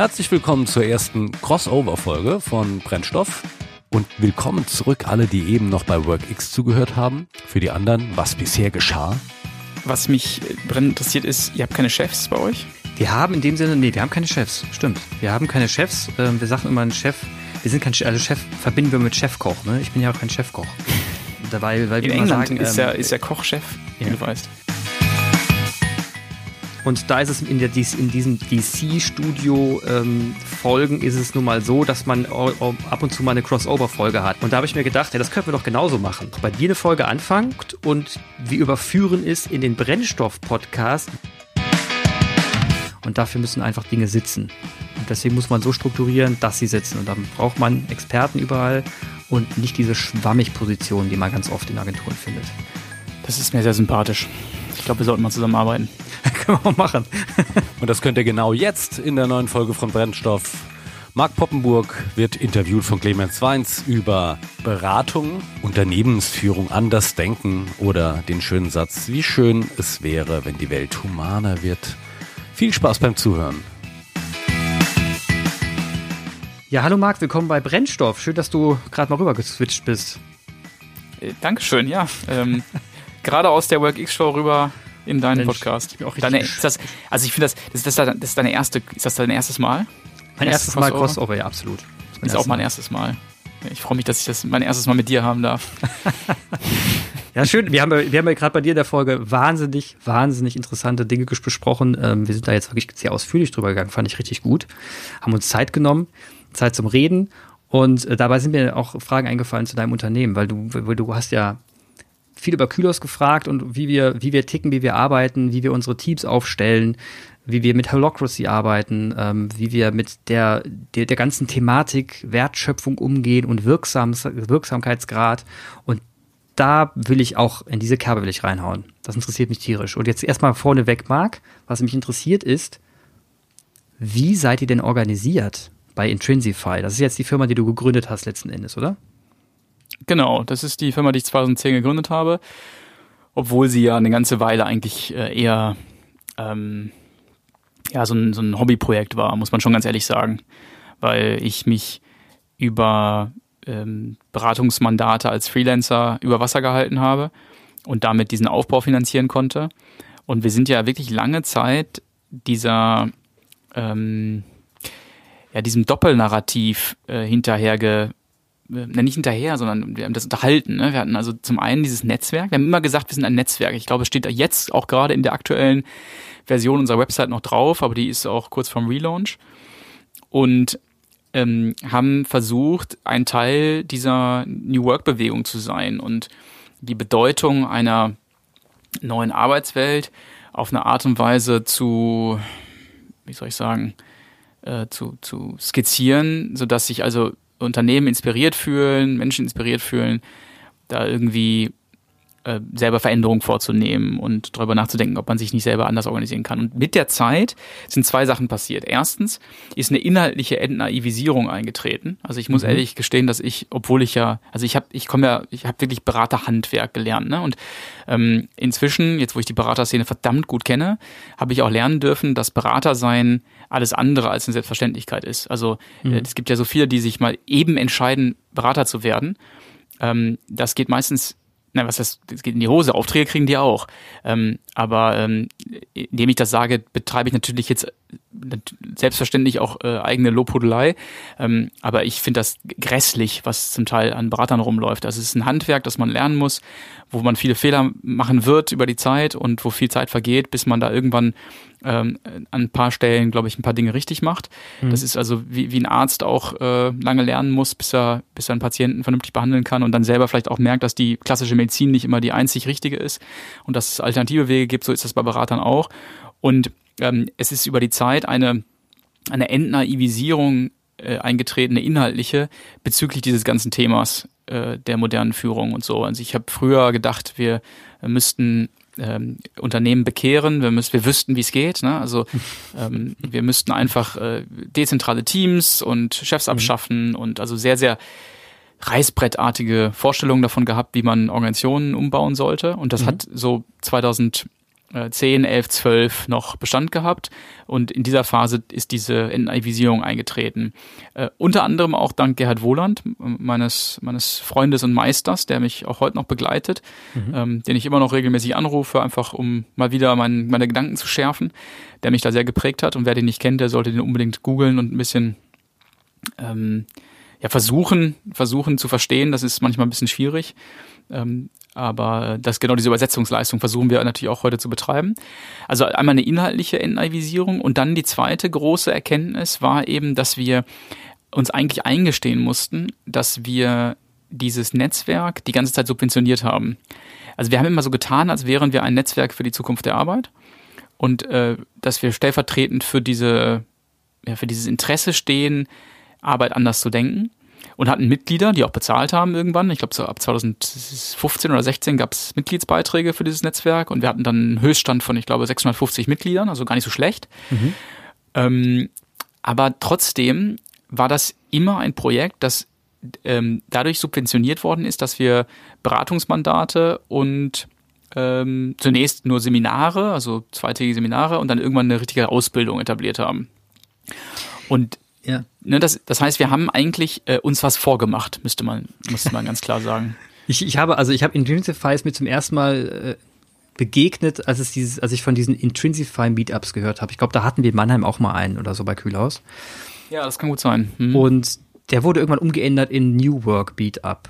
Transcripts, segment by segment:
Herzlich willkommen zur ersten Crossover-Folge von Brennstoff. Und willkommen zurück alle, die eben noch bei WorkX zugehört haben. Für die anderen, was bisher geschah. Was mich brennend interessiert ist, ihr habt keine Chefs bei euch? Wir haben in dem Sinne, nee, wir haben keine Chefs. Stimmt. Wir haben keine Chefs. Ähm, wir sagen immer ein Chef. Wir sind kein Chef, also Chef verbinden wir mit Chefkoch. Ne? Ich bin ja auch kein Chefkoch. Dabei, weil in wir England sagen, ist, ähm, ja, ist ja Kochchef, wie ja. du weißt. Und da ist es in, der, in diesen DC-Studio-Folgen ähm, ist es nun mal so, dass man ab und zu mal eine Crossover-Folge hat. Und da habe ich mir gedacht, ja, das könnten wir doch genauso machen. Bei dir eine Folge anfangt und wir überführen es in den Brennstoff-Podcast. Und dafür müssen einfach Dinge sitzen. Und deswegen muss man so strukturieren, dass sie sitzen. Und dann braucht man Experten überall und nicht diese Schwammig-Position, die man ganz oft in Agenturen findet. Das ist mir sehr sympathisch. Ich glaube, wir sollten mal zusammenarbeiten. Können wir auch machen. Und das könnt ihr genau jetzt in der neuen Folge von Brennstoff. Marc Poppenburg wird interviewt von Clemens Weins über Beratung, Unternehmensführung, anders denken oder den schönen Satz, wie schön es wäre, wenn die Welt humaner wird. Viel Spaß beim Zuhören. Ja, hallo Marc, willkommen bei Brennstoff. Schön, dass du gerade mal rüber geswitcht bist. Äh, Dankeschön, ja. Ähm, gerade aus der WorkX-Show rüber in deinen Mensch, Podcast. Deine, das, also ich finde das, das, das, das ist deine erste, ist das dein erstes Mal? Mein erstes Mal Crossover, ja, absolut. Das ist auch mein erstes Mal. Ich freue mich, dass ich das mein erstes Mal mit dir haben darf. ja, schön. Wir haben, wir haben ja gerade bei dir in der Folge wahnsinnig, wahnsinnig interessante Dinge besprochen. Ähm, wir sind da jetzt wirklich sehr ausführlich drüber gegangen, fand ich richtig gut. Haben uns Zeit genommen, Zeit zum Reden. Und äh, dabei sind mir auch Fragen eingefallen zu deinem Unternehmen, weil du, weil du hast ja viel über Kylos gefragt und wie wir, wie wir ticken, wie wir arbeiten, wie wir unsere Teams aufstellen, wie wir mit Holocracy arbeiten, ähm, wie wir mit der, der, der ganzen Thematik Wertschöpfung umgehen und Wirksam, Wirksamkeitsgrad. Und da will ich auch, in diese Kerbe will ich reinhauen. Das interessiert mich tierisch. Und jetzt erstmal vorneweg, Marc, was mich interessiert ist, wie seid ihr denn organisiert bei Intrinsify? Das ist jetzt die Firma, die du gegründet hast letzten Endes, oder? Genau, das ist die Firma, die ich 2010 gegründet habe, obwohl sie ja eine ganze Weile eigentlich äh, eher ähm, ja, so ein, so ein Hobbyprojekt war, muss man schon ganz ehrlich sagen, weil ich mich über ähm, Beratungsmandate als Freelancer über Wasser gehalten habe und damit diesen Aufbau finanzieren konnte. Und wir sind ja wirklich lange Zeit dieser ähm, ja, diesem Doppelnarrativ äh, hinterherge äh, nicht hinterher, sondern wir haben das unterhalten. Ne? Wir hatten also zum einen dieses Netzwerk. Wir haben immer gesagt, wir sind ein Netzwerk. Ich glaube, es steht jetzt auch gerade in der aktuellen Version unserer Website noch drauf, aber die ist auch kurz vorm Relaunch. Und ähm, haben versucht, ein Teil dieser New Work-Bewegung zu sein und die Bedeutung einer neuen Arbeitswelt auf eine Art und Weise zu, wie soll ich sagen, äh, zu, zu skizzieren, sodass sich also Unternehmen inspiriert fühlen, Menschen inspiriert fühlen, da irgendwie äh, selber Veränderungen vorzunehmen und darüber nachzudenken, ob man sich nicht selber anders organisieren kann. Und mit der Zeit sind zwei Sachen passiert. Erstens ist eine inhaltliche Entnaivisierung eingetreten. Also ich muss mhm. ehrlich gestehen, dass ich, obwohl ich ja, also ich habe, ich komme ja, ich habe wirklich Beraterhandwerk gelernt. Ne? Und ähm, inzwischen, jetzt wo ich die Beraterszene verdammt gut kenne, habe ich auch lernen dürfen, dass Berater sein alles andere als eine Selbstverständlichkeit ist. Also mhm. äh, es gibt ja so viele, die sich mal eben entscheiden, Berater zu werden. Ähm, das geht meistens na, was heißt, es geht in die Hose, Aufträge kriegen die auch. Ähm, aber ähm, indem ich das sage, betreibe ich natürlich jetzt selbstverständlich auch äh, eigene Lobhudelei. Ähm, aber ich finde das grässlich, was zum Teil an Beratern rumläuft. Also es ist ein Handwerk, das man lernen muss, wo man viele Fehler machen wird über die Zeit und wo viel Zeit vergeht, bis man da irgendwann ähm, an ein paar Stellen, glaube ich, ein paar Dinge richtig macht. Mhm. Das ist also wie, wie ein Arzt auch äh, lange lernen muss, bis er, bis er einen Patienten vernünftig behandeln kann und dann selber vielleicht auch merkt, dass die klassische Medizin nicht immer die einzig richtige ist und dass es alternative Wege gibt. So ist das bei Beratern auch. Und ähm, es ist über die Zeit eine, eine Entnaivisierung äh, eingetretene inhaltliche bezüglich dieses ganzen Themas äh, der modernen Führung und so. Also ich habe früher gedacht, wir müssten ähm, Unternehmen bekehren, wir, müssen, wir wüssten, wie es geht. Ne? Also ähm, wir müssten einfach äh, dezentrale Teams und Chefs mhm. abschaffen und also sehr, sehr reißbrettartige Vorstellungen davon gehabt, wie man Organisationen umbauen sollte. Und das mhm. hat so 2000 10, 11, 12 noch Bestand gehabt und in dieser Phase ist diese NI-Visierung eingetreten. Äh, unter anderem auch dank Gerhard Wohland, meines, meines Freundes und Meisters, der mich auch heute noch begleitet, mhm. ähm, den ich immer noch regelmäßig anrufe, einfach um mal wieder mein, meine Gedanken zu schärfen, der mich da sehr geprägt hat und wer den nicht kennt, der sollte den unbedingt googeln und ein bisschen ähm, ja, versuchen, versuchen zu verstehen. Das ist manchmal ein bisschen schwierig. Ähm, aber das genau diese Übersetzungsleistung versuchen wir natürlich auch heute zu betreiben. Also einmal eine inhaltliche NI-Visierung und dann die zweite große Erkenntnis war eben, dass wir uns eigentlich eingestehen mussten, dass wir dieses Netzwerk die ganze Zeit subventioniert haben. Also wir haben immer so getan, als wären wir ein Netzwerk für die Zukunft der Arbeit und äh, dass wir stellvertretend für diese ja, für dieses Interesse stehen, Arbeit anders zu denken und hatten Mitglieder, die auch bezahlt haben irgendwann. Ich glaube, so ab 2015 oder 16 gab es Mitgliedsbeiträge für dieses Netzwerk und wir hatten dann einen Höchststand von, ich glaube, 650 Mitgliedern, also gar nicht so schlecht. Mhm. Ähm, aber trotzdem war das immer ein Projekt, das ähm, dadurch subventioniert worden ist, dass wir Beratungsmandate und ähm, zunächst nur Seminare, also zweitägige Seminare und dann irgendwann eine richtige Ausbildung etabliert haben. Und ja. Ne, das, das heißt, wir haben eigentlich äh, uns was vorgemacht, müsste man, müsste man ganz klar sagen. Ich, ich habe, also ich habe Intrinsify mir zum ersten Mal äh, begegnet, als es dieses, als ich von diesen Intrinsify Meetups gehört habe. Ich glaube, da hatten wir in Mannheim auch mal einen oder so bei Kühlhaus. Ja, das kann gut sein. Hm. Und der wurde irgendwann umgeändert in New Work Meetup.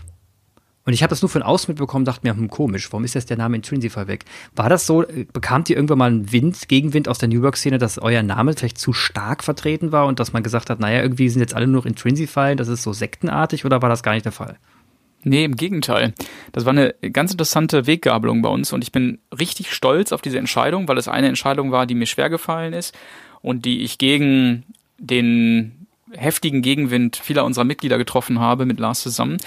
Und ich habe das nur von außen mitbekommen, dachte mir, hm, komisch, warum ist jetzt der Name Intrinsify weg? War das so, äh, bekamt ihr irgendwann mal einen Wind, Gegenwind aus der New Work-Szene, dass euer Name vielleicht zu stark vertreten war und dass man gesagt hat, naja, irgendwie sind jetzt alle nur Intrinsify, das ist so sektenartig oder war das gar nicht der Fall? Nee, im Gegenteil. Das war eine ganz interessante Weggabelung bei uns und ich bin richtig stolz auf diese Entscheidung, weil es eine Entscheidung war, die mir schwer gefallen ist und die ich gegen den heftigen Gegenwind vieler unserer Mitglieder getroffen habe mit Lars zusammen.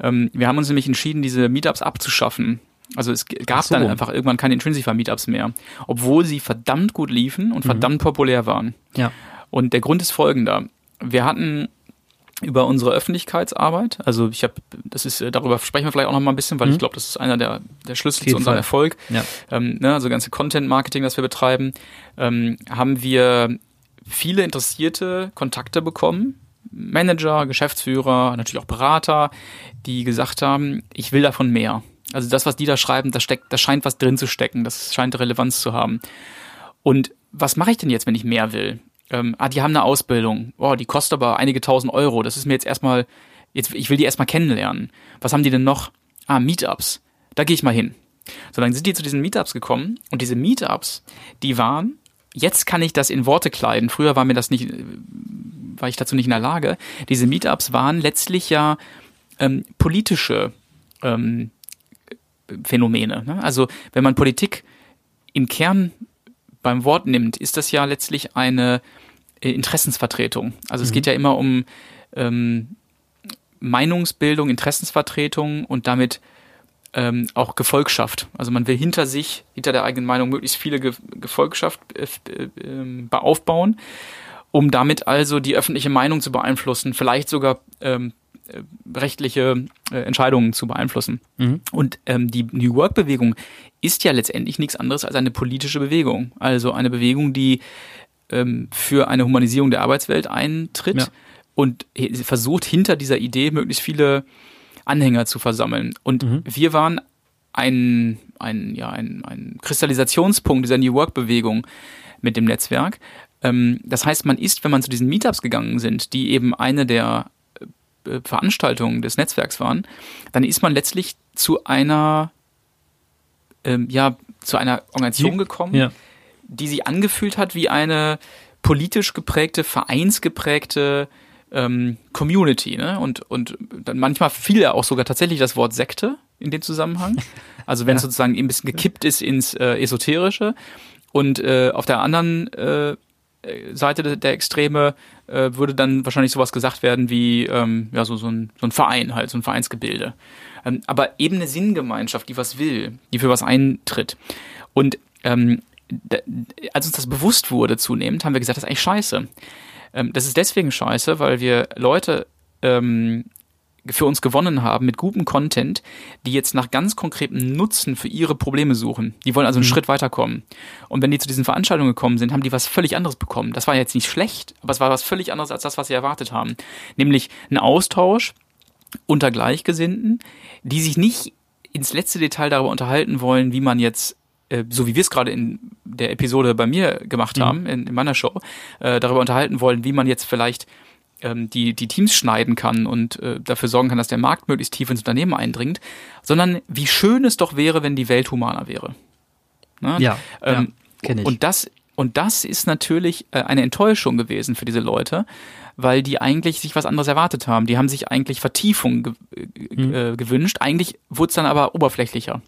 Ähm, wir haben uns nämlich entschieden, diese Meetups abzuschaffen. Also es gab so. dann einfach irgendwann keine Intrinsifa-Meetups mehr, obwohl sie verdammt gut liefen und mhm. verdammt populär waren. Ja. Und der Grund ist folgender. Wir hatten über unsere Öffentlichkeitsarbeit. Also ich habe, das ist, darüber sprechen wir vielleicht auch noch mal ein bisschen, weil mhm. ich glaube, das ist einer der, der Schlüssel zu unserem Fall. Erfolg. Ja. Ähm, ne, also ganze Content-Marketing, das wir betreiben, ähm, haben wir viele interessierte Kontakte bekommen. Manager, Geschäftsführer, natürlich auch Berater, die gesagt haben, ich will davon mehr. Also das, was die da schreiben, da steckt, da scheint was drin zu stecken, das scheint Relevanz zu haben. Und was mache ich denn jetzt, wenn ich mehr will? Ähm, ah, die haben eine Ausbildung. Oh, die kostet aber einige tausend Euro. Das ist mir jetzt erstmal, jetzt, ich will die erstmal kennenlernen. Was haben die denn noch? Ah, Meetups. Da gehe ich mal hin. So, dann sind die zu diesen Meetups gekommen und diese Meetups, die waren jetzt kann ich das in Worte kleiden. Früher war mir das nicht, war ich dazu nicht in der Lage. Diese Meetups waren letztlich ja ähm, politische ähm, Phänomene. Ne? Also wenn man Politik im Kern beim Wort nimmt, ist das ja letztlich eine äh, Interessensvertretung. Also mhm. es geht ja immer um ähm, Meinungsbildung, Interessensvertretung und damit ähm, auch Gefolgschaft. Also man will hinter sich, hinter der eigenen Meinung möglichst viele Ge Gefolgschaft äh, äh, aufbauen, um damit also die öffentliche Meinung zu beeinflussen, vielleicht sogar ähm, äh, rechtliche äh, Entscheidungen zu beeinflussen. Mhm. Und ähm, die New Work-Bewegung ist ja letztendlich nichts anderes als eine politische Bewegung. Also eine Bewegung, die ähm, für eine Humanisierung der Arbeitswelt eintritt ja. und versucht hinter dieser Idee möglichst viele Anhänger zu versammeln. Und mhm. wir waren ein, ein, ja, ein, ein Kristallisationspunkt dieser New Work-Bewegung mit dem Netzwerk. Ähm, das heißt, man ist, wenn man zu diesen Meetups gegangen sind, die eben eine der äh, Veranstaltungen des Netzwerks waren, dann ist man letztlich zu einer, ähm, ja, zu einer Organisation gekommen, ja. die sich angefühlt hat wie eine politisch geprägte, vereinsgeprägte ähm, Community, ne? Und, und dann manchmal fiel ja auch sogar tatsächlich das Wort Sekte in dem Zusammenhang. Also wenn es sozusagen ein bisschen gekippt ist ins äh, Esoterische. Und äh, auf der anderen äh, Seite der Extreme äh, würde dann wahrscheinlich sowas gesagt werden wie ähm, ja so, so, ein, so ein Verein halt, so ein Vereinsgebilde. Ähm, aber eben eine Sinngemeinschaft, die was will, die für was eintritt. Und ähm, als uns das bewusst wurde zunehmend, haben wir gesagt, das ist eigentlich scheiße. Ähm, das ist deswegen scheiße, weil wir Leute ähm, für uns gewonnen haben mit gutem Content, die jetzt nach ganz konkretem Nutzen für ihre Probleme suchen. Die wollen also einen mhm. Schritt weiterkommen. Und wenn die zu diesen Veranstaltungen gekommen sind, haben die was völlig anderes bekommen. Das war jetzt nicht schlecht, aber es war was völlig anderes als das, was sie erwartet haben. Nämlich ein Austausch unter Gleichgesinnten, die sich nicht ins letzte Detail darüber unterhalten wollen, wie man jetzt äh, so wie wir es gerade in der Episode bei mir gemacht mhm. haben, in, in, meiner Show, äh, darüber unterhalten wollen, wie man jetzt vielleicht ähm, die, die Teams schneiden kann und äh, dafür sorgen kann, dass der Markt möglichst tief ins Unternehmen eindringt, sondern wie schön es doch wäre, wenn die Welt humaner wäre. Na? Ja, ähm, ja kenne ich. Und das, und das ist natürlich äh, eine Enttäuschung gewesen für diese Leute, weil die eigentlich sich was anderes erwartet haben. Die haben sich eigentlich Vertiefung ge mhm. äh, gewünscht. Eigentlich wurde es dann aber oberflächlicher.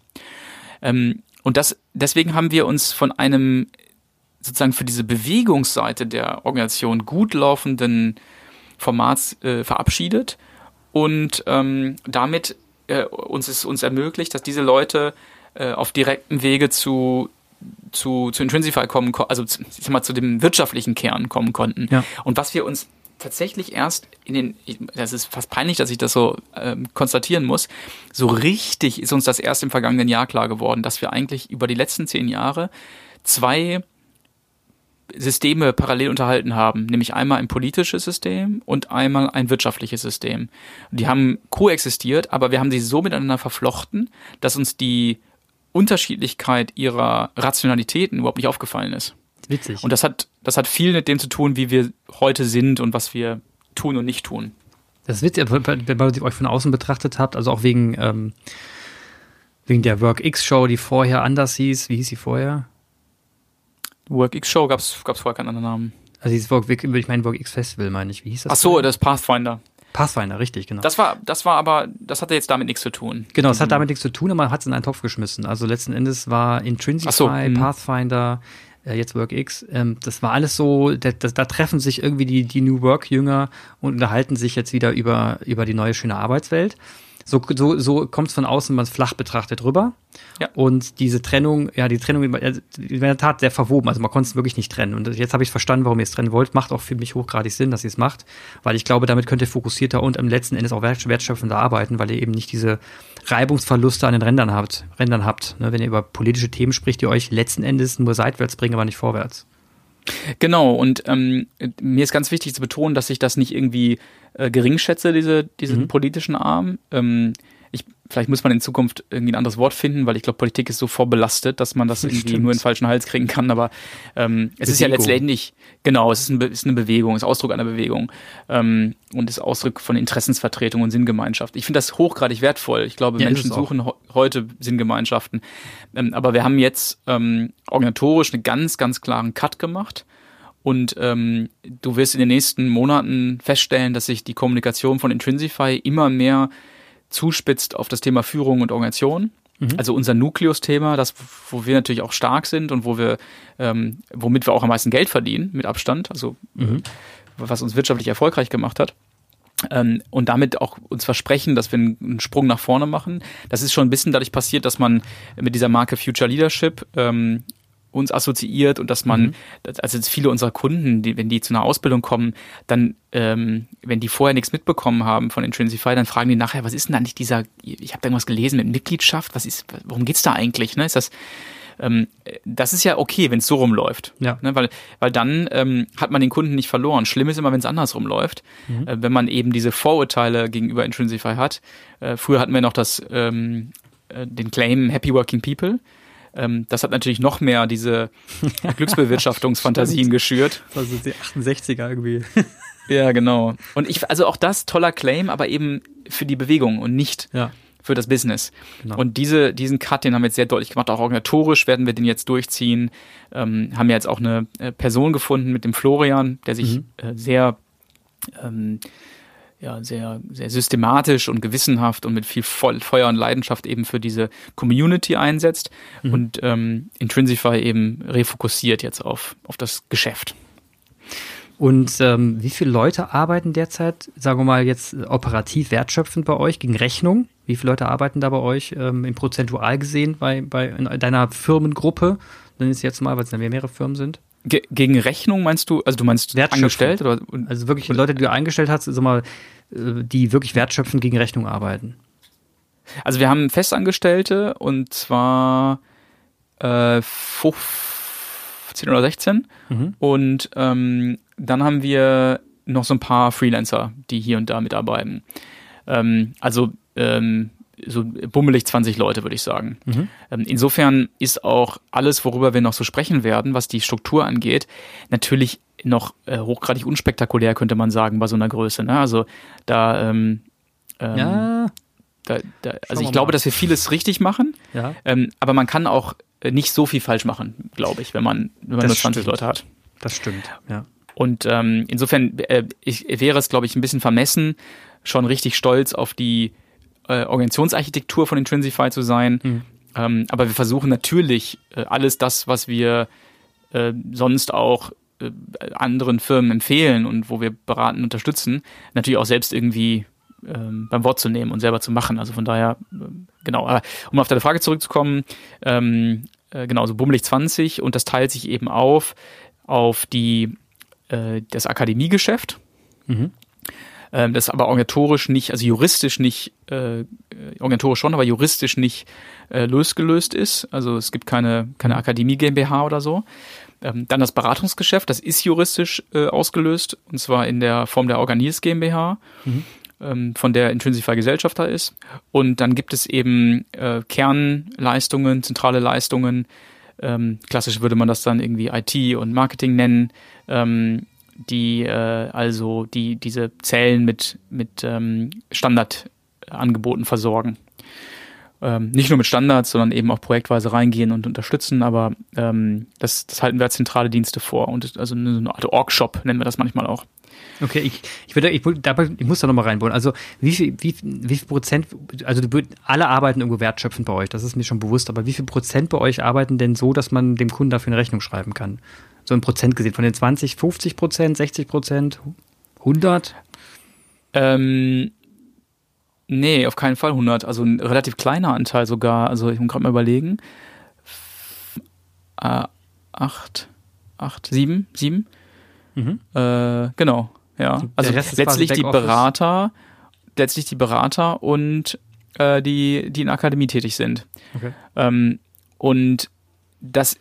Ähm, und das, deswegen haben wir uns von einem sozusagen für diese Bewegungsseite der Organisation gut laufenden Formats äh, verabschiedet und ähm, damit äh, uns ist uns ermöglicht, dass diese Leute äh, auf direktem Wege zu zu, zu Intrinsify kommen, also ich sag mal, zu dem wirtschaftlichen Kern kommen konnten. Ja. Und was wir uns tatsächlich erst in den, das ist fast peinlich, dass ich das so ähm, konstatieren muss, so richtig ist uns das erst im vergangenen Jahr klar geworden, dass wir eigentlich über die letzten zehn Jahre zwei Systeme parallel unterhalten haben, nämlich einmal ein politisches System und einmal ein wirtschaftliches System. Die haben koexistiert, aber wir haben sie so miteinander verflochten, dass uns die Unterschiedlichkeit ihrer Rationalitäten überhaupt nicht aufgefallen ist. Witzig. Und das hat, das hat viel mit dem zu tun, wie wir heute sind und was wir tun und nicht tun. Das ist witzig, wenn ihr euch von außen betrachtet habt, also auch wegen, ähm, wegen der WorkX-Show, die vorher anders hieß. Wie hieß sie vorher? WorkX-Show gab es vorher keinen anderen Namen. Also dieses Work, ich meine WorkX Festival, meine ich. Wie hieß das? Ach so, das Pathfinder. Pathfinder, richtig, genau. Das war, das war aber, das hatte jetzt damit nichts zu tun. Genau, es hat damit nichts zu tun, aber man hat es in einen Topf geschmissen. Also letzten Endes war Intrinsify, so, mhm. Pathfinder, jetzt WorkX, ähm, das war alles so, da, da, da treffen sich irgendwie die, die New Work-Jünger und unterhalten sich jetzt wieder über, über die neue schöne Arbeitswelt. So, so, so kommt es von außen, man flach betrachtet rüber. Ja. Und diese Trennung, ja, die Trennung in der Tat sehr verwoben. Also man konnte es wirklich nicht trennen. Und jetzt habe ich verstanden, warum ihr es trennen wollt. Macht auch für mich hochgradig Sinn, dass ihr es macht. Weil ich glaube, damit könnt ihr fokussierter und am letzten Endes auch wertschöpfender arbeiten, weil ihr eben nicht diese Reibungsverluste an den Rändern habt. Rändern habt ne? Wenn ihr über politische Themen spricht, die euch letzten Endes nur seitwärts bringen, aber nicht vorwärts. Genau, und ähm, mir ist ganz wichtig zu betonen, dass ich das nicht irgendwie äh, gering schätze, diese, diesen mhm. politischen Arm. Ähm, ich, vielleicht muss man in Zukunft irgendwie ein anderes Wort finden, weil ich glaube, Politik ist so vorbelastet, dass man das irgendwie Stimmt. nur in den falschen Hals kriegen kann. Aber ähm, es ist ja letztendlich, genau, es ist, ein, ist, eine Bewegung, es ist Ausdruck einer Bewegung ähm, und ist Ausdruck von Interessensvertretung und Sinngemeinschaft. Ich finde das hochgradig wertvoll. Ich glaube, ja, Menschen suchen heute Sinngemeinschaften. Ähm, aber wir haben jetzt ähm, organisatorisch einen ganz, ganz klaren Cut gemacht. Und ähm, du wirst in den nächsten Monaten feststellen, dass sich die Kommunikation von Intrinsify immer mehr zuspitzt auf das Thema Führung und Organisation. Mhm. Also unser Nukleus-Thema, das, wo wir natürlich auch stark sind und wo wir, ähm, womit wir auch am meisten Geld verdienen, mit Abstand, also mhm. was uns wirtschaftlich erfolgreich gemacht hat. Ähm, und damit auch uns versprechen, dass wir einen, Sprung nach vorne machen. Das ist schon ein bisschen dadurch passiert, dass man mit dieser Marke Future Leadership ähm, uns assoziiert und dass man, mhm. also viele unserer Kunden, die, wenn die zu einer Ausbildung kommen, dann, ähm, wenn die vorher nichts mitbekommen haben von Intrinsify, dann fragen die nachher, was ist denn eigentlich dieser, ich habe da irgendwas gelesen mit Mitgliedschaft, was ist, worum geht's da eigentlich? Ne? Ist das, ähm, das ist ja okay, wenn es so rumläuft. Ja. Ne? Weil, weil dann ähm, hat man den Kunden nicht verloren. Schlimm ist immer, wenn es andersrum läuft. Mhm. Äh, wenn man eben diese Vorurteile gegenüber Intrinsify hat. Äh, früher hatten wir noch das, ähm, äh, den Claim Happy Working People. Ähm, das hat natürlich noch mehr diese Glücksbewirtschaftungsfantasien geschürt. Das sind die 68er irgendwie. ja, genau. Und ich, also auch das toller Claim, aber eben für die Bewegung und nicht ja. für das Business. Genau. Und diese, diesen Cut, den haben wir jetzt sehr deutlich gemacht. Auch organisatorisch werden wir den jetzt durchziehen. Ähm, haben ja jetzt auch eine äh, Person gefunden mit dem Florian, der sich mhm. äh, sehr ähm, ja, sehr, sehr systematisch und gewissenhaft und mit viel Feuer und Leidenschaft eben für diese Community einsetzt mhm. und ähm, Intrinsify eben refokussiert jetzt auf, auf das Geschäft. Und ähm, wie viele Leute arbeiten derzeit, sagen wir mal jetzt operativ wertschöpfend bei euch gegen Rechnung? Wie viele Leute arbeiten da bei euch ähm, im Prozentual gesehen bei, bei deiner Firmengruppe? Dann ist jetzt mal, weil es ja mehrere Firmen sind. Ge gegen Rechnung meinst du, also du meinst angestellt? Oder? Also wirklich Leute, die du eingestellt hast, sag mal, äh, die wirklich wertschöpfend gegen Rechnung arbeiten. Also wir haben Festangestellte und zwar äh, 15 oder 16 mhm. und ähm, dann haben wir noch so ein paar Freelancer, die hier und da mitarbeiten. Ähm, also ähm, so bummelig 20 Leute, würde ich sagen. Mhm. Ähm, insofern ist auch alles, worüber wir noch so sprechen werden, was die Struktur angeht, natürlich noch äh, hochgradig unspektakulär, könnte man sagen, bei so einer Größe. Ne? Also da, ähm, ähm, ja. Da, da, also ich glaube, dass wir vieles richtig machen, ja. ähm, aber man kann auch äh, nicht so viel falsch machen, glaube ich, wenn man, wenn man nur 20 stimmt. Leute hat. Das stimmt, ja. Und ähm, insofern äh, ich, wäre es, glaube ich, ein bisschen vermessen, schon richtig stolz auf die äh, Organisationsarchitektur von Intrinsify zu sein. Mhm. Ähm, aber wir versuchen natürlich äh, alles das, was wir äh, sonst auch äh, anderen Firmen empfehlen und wo wir beraten, unterstützen, natürlich auch selbst irgendwie ähm, beim Wort zu nehmen und selber zu machen. Also von daher, äh, genau. Aber um auf deine Frage zurückzukommen, ähm, äh, genau, so bummelig 20 und das teilt sich eben auf auf die das Akademiegeschäft. Mhm. Ähm, das aber organisatorisch nicht, also juristisch nicht, äh, organisatorisch schon, aber juristisch nicht äh, losgelöst ist. Also es gibt keine, keine Akademie GmbH oder so. Ähm, dann das Beratungsgeschäft, das ist juristisch äh, ausgelöst, und zwar in der Form der Organis GmbH. Mhm ähm, von der Intrinsify Gesellschafter ist. Und dann gibt es eben äh, Kernleistungen, zentrale Leistungen. Ähm, klassisch würde man das dann irgendwie IT und Marketing nennen. Ähm, die äh, also die diese Zellen mit mit ähm, Standardangeboten versorgen. Ähm, nicht nur mit Standards, sondern eben auch projektweise reingehen und unterstützen, aber ähm, das, das halten wir als zentrale Dienste vor und also eine Art Org-Shop nennen wir das manchmal auch. Okay, ich, ich, würde, ich, ich muss da nochmal reinbauen. Also wie viel, wie, wie viel Prozent, also alle arbeiten irgendwo wertschöpfend bei euch, das ist mir schon bewusst, aber wie viel Prozent bei euch arbeiten denn so, dass man dem Kunden dafür eine Rechnung schreiben kann? So ein Prozent gesehen? Von den 20, 50 Prozent, 60 Prozent, 100? Ähm, nee, auf keinen Fall 100. Also ein relativ kleiner Anteil sogar. Also ich muss gerade mal überlegen. Äh, acht, acht, sieben, sieben. Mhm. Äh, genau, ja. Also letztlich die Berater, letztlich die Berater und äh, die, die in der Akademie tätig sind. Okay. Ähm, und das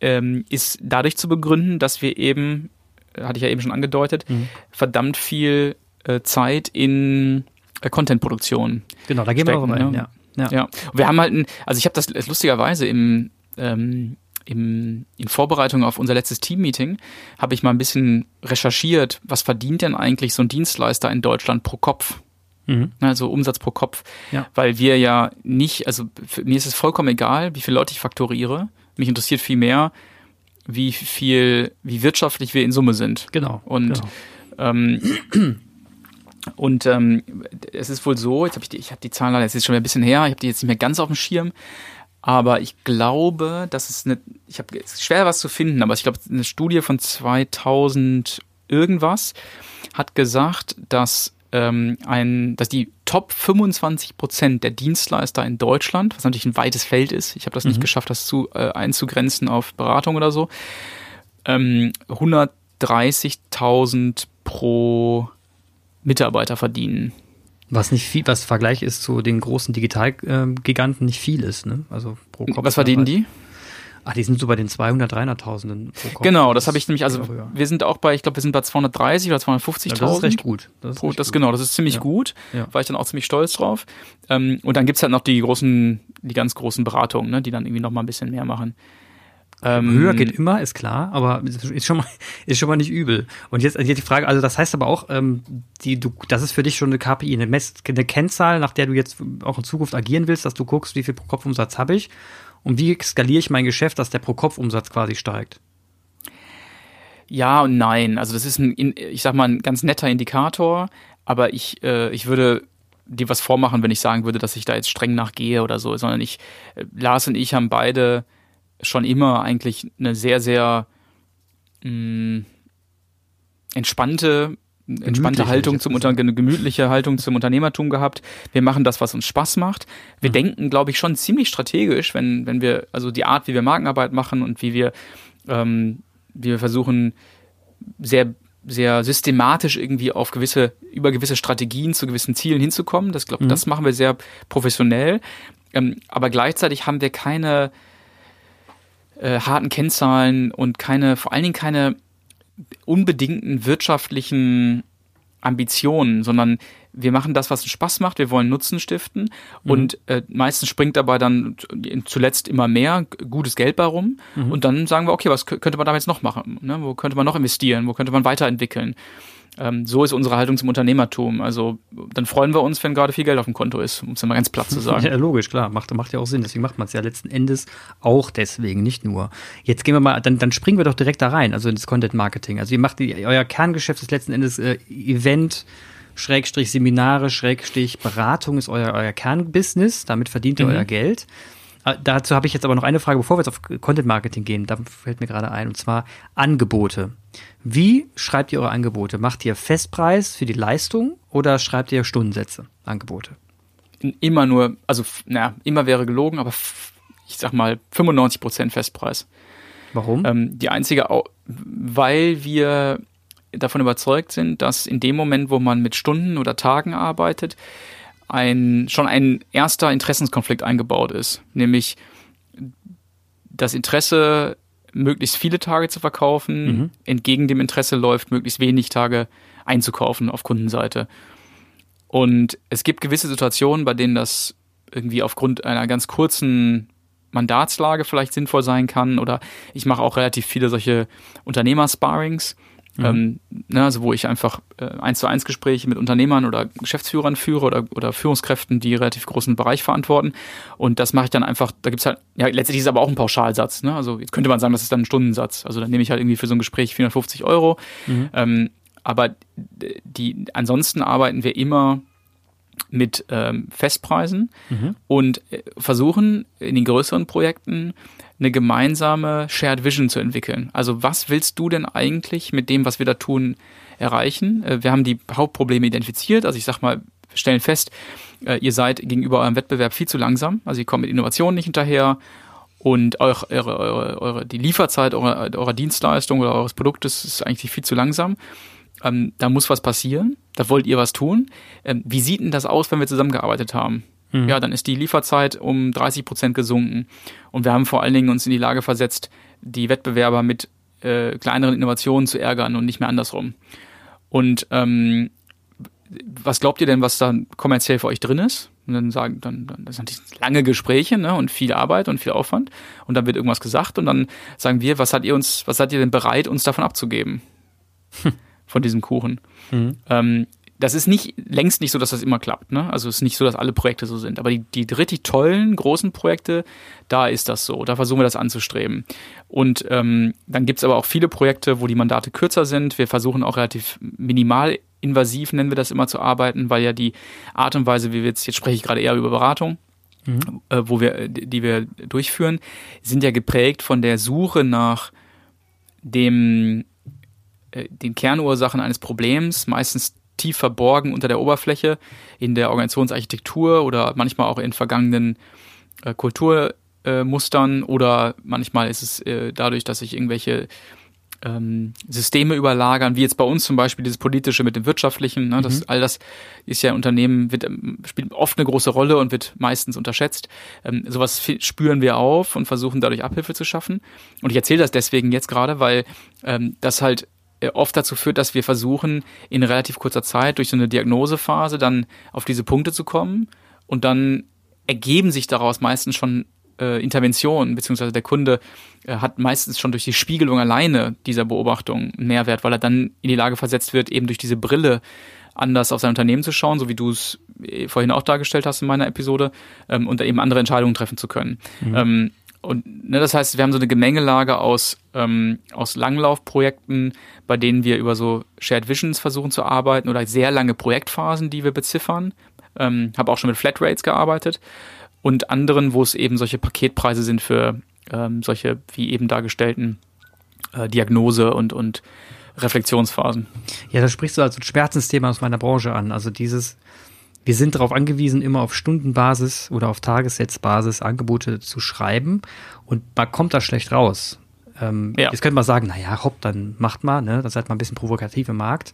ähm, ist dadurch zu begründen, dass wir eben, hatte ich ja eben schon angedeutet, mhm. verdammt viel äh, Zeit in äh, Content-Produktion. Genau, da gehen stecken, wir auch rein, ne? ja. Ja. ja. Wir haben halt, ein, also ich habe das lustigerweise im, ähm, im, in Vorbereitung auf unser letztes Team-Meeting habe ich mal ein bisschen recherchiert, was verdient denn eigentlich so ein Dienstleister in Deutschland pro Kopf? Mhm. Also Umsatz pro Kopf. Ja. Weil wir ja nicht, also mir ist es vollkommen egal, wie viele Leute ich faktoriere. Mich interessiert viel mehr, wie viel, wie wirtschaftlich wir in Summe sind. Genau. Und genau. Ähm, und ähm, es ist wohl so, jetzt habe ich die, ich habe die Zahlen leider, jetzt ist schon ein bisschen her, ich habe die jetzt nicht mehr ganz auf dem Schirm, aber ich glaube, dass es eine, ich habe schwer was zu finden, aber ich glaube, eine Studie von 2000 irgendwas hat gesagt, dass ähm, ein, dass die Top 25 Prozent der Dienstleister in Deutschland, was natürlich ein weites Feld ist, ich habe das mhm. nicht geschafft, das zu, äh, einzugrenzen auf Beratung oder so, ähm, 130.000 pro Mitarbeiter verdienen. Was nicht viel, was Vergleich ist zu den großen Digitalgiganten nicht viel ist, ne? Also pro Kopf. Was verdienen die? Ach, die sind so bei den 200, 300.000 pro Kopf. Genau, das, habe ich nämlich, also wir sind auch bei, ich glaube, wir sind bei 230 oder 250.000. Ja, das ist recht gut. Das, ist pro, das gut. genau, das ist ziemlich ja. gut, ja. war ich dann auch ziemlich stolz drauf. Ähm, und dann gibt's halt noch die großen, die ganz großen Beratungen, ne, die dann irgendwie noch mal ein bisschen mehr machen. Ähm, Höher geht immer, ist klar, aber ist schon mal, ist schon mal nicht übel. Und jetzt, jetzt die Frage, also das heißt aber auch, ähm, die, du, das ist für dich schon eine KPI, eine, Mess, eine Kennzahl, nach der du jetzt auch in Zukunft agieren willst, dass du guckst, wie viel pro Kopfumsatz habe ich und wie skaliere ich mein Geschäft, dass der Pro-Kopf-Umsatz quasi steigt? Ja und nein. Also das ist ein, ich sag mal, ein ganz netter Indikator, aber ich, äh, ich würde dir was vormachen, wenn ich sagen würde, dass ich da jetzt streng nachgehe oder so, sondern ich, äh, Lars und ich haben beide schon immer eigentlich eine sehr, sehr mh, mm, entspannte entspannte Haltung zum Unter eine gemütliche Haltung zum Unternehmertum gehabt. Wir machen das, was uns Spaß macht. Wir mhm. denken, glaube ich, schon ziemlich strategisch, wenn wenn wir also die Art, wie wir Markenarbeit machen und wie wir ähm, wir versuchen sehr sehr systematisch irgendwie auf gewisse, über gewisse Strategien zu gewissen Zielen hinzukommen. Das glaube, mhm. das machen wir sehr professionell. Ähm, aber gleichzeitig haben wir keine äh, harten Kennzahlen und keine, vor allen Dingen keine unbedingten wirtschaftlichen Ambitionen, sondern wir machen das, was Spaß macht, wir wollen Nutzen stiften mhm. und äh, meistens springt dabei dann zuletzt immer mehr gutes Geld bei rum mhm. und dann sagen wir, okay, was könnte man damit jetzt noch machen? Ne? Wo könnte man noch investieren? Wo könnte man weiterentwickeln? Ähm, so ist unsere Haltung zum Unternehmertum. Also dann freuen wir uns, wenn gerade viel Geld auf dem Konto ist, um es mal ganz platt zu sagen. Ja, logisch, klar. Macht, macht ja auch Sinn. Deswegen macht man es ja letzten Endes auch deswegen, nicht nur. Jetzt gehen wir mal, dann, dann springen wir doch direkt da rein, also ins Content Marketing. Also ihr macht euer Kerngeschäft ist letzten Endes äh, Event, Schrägstrich Seminare, Schrägstrich Beratung ist euer, euer Kernbusiness. Damit verdient ihr mhm. euer Geld. Äh, dazu habe ich jetzt aber noch eine Frage, bevor wir jetzt auf Content Marketing gehen. Da fällt mir gerade ein, und zwar Angebote. Wie schreibt ihr eure Angebote? Macht ihr Festpreis für die Leistung oder schreibt ihr Stundensätze, Angebote? Immer nur, also, naja, immer wäre gelogen, aber ich sag mal 95% Festpreis. Warum? Ähm, die einzige, weil wir davon überzeugt sind, dass in dem Moment, wo man mit Stunden oder Tagen arbeitet, ein, schon ein erster Interessenskonflikt eingebaut ist, nämlich das Interesse, möglichst viele Tage zu verkaufen, mhm. entgegen dem Interesse läuft, möglichst wenig Tage einzukaufen auf Kundenseite. Und es gibt gewisse Situationen, bei denen das irgendwie aufgrund einer ganz kurzen Mandatslage vielleicht sinnvoll sein kann. Oder ich mache auch relativ viele solche Unternehmersparings, Mhm. Ähm, ne, also wo ich einfach äh, eins zu eins Gespräche mit Unternehmern oder Geschäftsführern führe oder, oder Führungskräften, die relativ großen Bereich verantworten. Und das mache ich dann einfach, da gibt's halt, ja, letztendlich ist es aber auch ein Pauschalsatz. Ne? Also jetzt könnte man sagen, das ist dann ein Stundensatz. Also dann nehme ich halt irgendwie für so ein Gespräch 450 Euro. Mhm. Ähm, aber die, ansonsten arbeiten wir immer mit ähm, Festpreisen mhm. und äh, versuchen in den größeren Projekten eine gemeinsame Shared Vision zu entwickeln. Also was willst du denn eigentlich mit dem, was wir da tun, erreichen? Äh, wir haben die Hauptprobleme identifiziert. Also ich sag mal, wir stellen fest, äh, ihr seid gegenüber eurem Wettbewerb viel zu langsam. Also ihr kommt mit Innovationen nicht hinterher und eure, eure, eure, die Lieferzeit eurer, eurer Dienstleistung oder eures Produktes ist eigentlich viel zu langsam. Ähm, da muss was passieren. Da wollt ihr was tun. Ähm, wie sieht denn das aus, wenn wir zusammengearbeitet haben? Mhm. Ja, dann ist die Lieferzeit um 30 Prozent gesunken. Und wir haben vor allen Dingen uns in die Lage versetzt, die Wettbewerber mit äh, kleineren Innovationen zu ärgern und nicht mehr andersrum. Und ähm, was glaubt ihr denn, was da kommerziell für euch drin ist? Und dann sagen, dann, dann das sind lange Gespräche ne, und viel Arbeit und viel Aufwand. Und dann wird irgendwas gesagt und dann sagen wir, was seid ihr uns, was seid ihr denn bereit, uns davon abzugeben? Hm. Von diesem Kuchen. Mhm. Ähm, das ist nicht längst nicht so, dass das immer klappt. Ne? Also es ist nicht so, dass alle Projekte so sind. Aber die, die richtig tollen, großen Projekte, da ist das so. Da versuchen wir das anzustreben. Und ähm, dann gibt's aber auch viele Projekte, wo die Mandate kürzer sind. Wir versuchen auch relativ minimal invasiv, nennen wir das immer, zu arbeiten, weil ja die Art und Weise, wie wir jetzt, jetzt spreche ich gerade eher über Beratung, mhm. äh, wo wir, die wir durchführen, sind ja geprägt von der Suche nach dem äh, den Kernursachen eines Problems, meistens tief verborgen unter der Oberfläche in der Organisationsarchitektur oder manchmal auch in vergangenen äh, Kulturmustern äh, oder manchmal ist es äh, dadurch, dass sich irgendwelche ähm, Systeme überlagern, wie jetzt bei uns zum Beispiel dieses politische mit dem wirtschaftlichen. Ne, das, mhm. All das ist ja Unternehmen, wird, ähm, spielt oft eine große Rolle und wird meistens unterschätzt. Ähm, sowas spüren wir auf und versuchen dadurch Abhilfe zu schaffen. Und ich erzähle das deswegen jetzt gerade, weil ähm, das halt oft dazu führt, dass wir versuchen, in relativ kurzer Zeit durch so eine Diagnosephase dann auf diese Punkte zu kommen und dann ergeben sich daraus meistens schon äh, Interventionen, beziehungsweise der Kunde äh, hat meistens schon durch die Spiegelung alleine dieser Beobachtung einen Mehrwert, weil er dann in die Lage versetzt wird, eben durch diese Brille anders auf sein Unternehmen zu schauen, so wie du es äh, vorhin auch dargestellt hast in meiner Episode, ähm, und eben andere Entscheidungen treffen zu können. Mhm. Ähm, und ne, das heißt, wir haben so eine Gemengelage aus, ähm, aus Langlaufprojekten, bei denen wir über so Shared Visions versuchen zu arbeiten oder sehr lange Projektphasen, die wir beziffern. Ähm, habe auch schon mit Flatrates gearbeitet und anderen, wo es eben solche Paketpreise sind für ähm, solche wie eben dargestellten äh, Diagnose und, und Reflexionsphasen. Ja, da sprichst du also ein Schmerzensthema aus meiner Branche an. Also dieses, wir sind darauf angewiesen, immer auf Stundenbasis oder auf Tagessätzbasis Angebote zu schreiben und man kommt da schlecht raus. Ähm, ja. Jetzt könnte man sagen, naja, hopp, dann macht mal, ne? dann seid mal ein bisschen provokativ im Markt.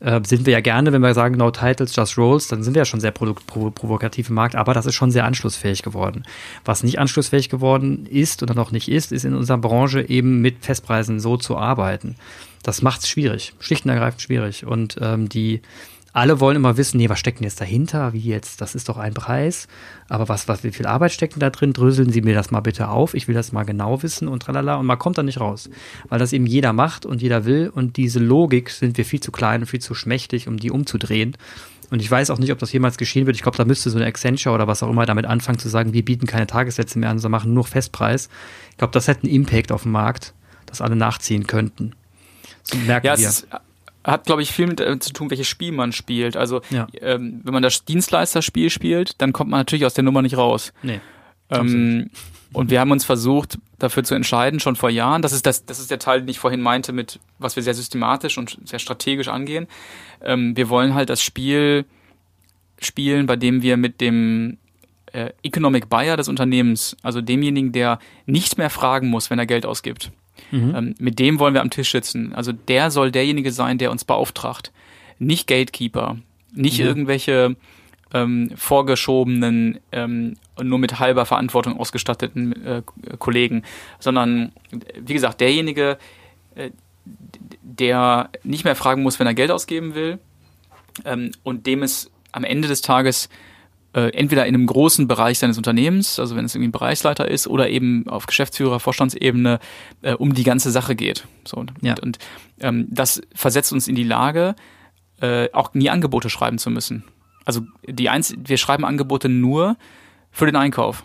Äh, sind wir ja gerne, wenn wir sagen, no titles, just rolls, dann sind wir ja schon sehr provo provokativ im Markt, aber das ist schon sehr anschlussfähig geworden. Was nicht anschlussfähig geworden ist oder noch nicht ist, ist in unserer Branche eben mit Festpreisen so zu arbeiten. Das macht es schwierig, schlicht und ergreifend schwierig. Und ähm, die alle wollen immer wissen, nee, was steckt denn jetzt dahinter? Wie jetzt? Das ist doch ein Preis. Aber was, was, wie viel Arbeit steckt denn da drin? Dröseln Sie mir das mal bitte auf. Ich will das mal genau wissen und tralala. Und man kommt da nicht raus. Weil das eben jeder macht und jeder will. Und diese Logik sind wir viel zu klein und viel zu schmächtig, um die umzudrehen. Und ich weiß auch nicht, ob das jemals geschehen wird. Ich glaube, da müsste so eine Accenture oder was auch immer damit anfangen zu sagen, wir bieten keine Tagessätze mehr an, sondern machen nur Festpreis. Ich glaube, das hätte einen Impact auf den Markt, dass alle nachziehen könnten. So merken ja, wir. Es hat, glaube ich, viel mit äh, zu tun, welches Spiel man spielt. Also, ja. ähm, wenn man das Dienstleisterspiel spielt, dann kommt man natürlich aus der Nummer nicht raus. Nee. Ähm, und wir haben uns versucht, dafür zu entscheiden, schon vor Jahren. Das ist, das, das ist der Teil, den ich vorhin meinte, mit was wir sehr systematisch und sehr strategisch angehen. Ähm, wir wollen halt das Spiel spielen, bei dem wir mit dem äh, Economic Buyer des Unternehmens, also demjenigen, der nicht mehr fragen muss, wenn er Geld ausgibt, Mhm. Ähm, mit dem wollen wir am Tisch sitzen. Also der soll derjenige sein, der uns beauftragt. Nicht Gatekeeper, nicht mhm. irgendwelche ähm, vorgeschobenen, ähm, nur mit halber Verantwortung ausgestatteten äh, Kollegen, sondern wie gesagt, derjenige, äh, der nicht mehr fragen muss, wenn er Geld ausgeben will ähm, und dem es am Ende des Tages äh, entweder in einem großen Bereich seines Unternehmens, also wenn es irgendwie ein Bereichsleiter ist, oder eben auf Geschäftsführer, Vorstandsebene äh, um die ganze Sache geht. So, und, ja. und ähm, das versetzt uns in die Lage, äh, auch nie Angebote schreiben zu müssen. Also die Einz wir schreiben Angebote nur für den Einkauf.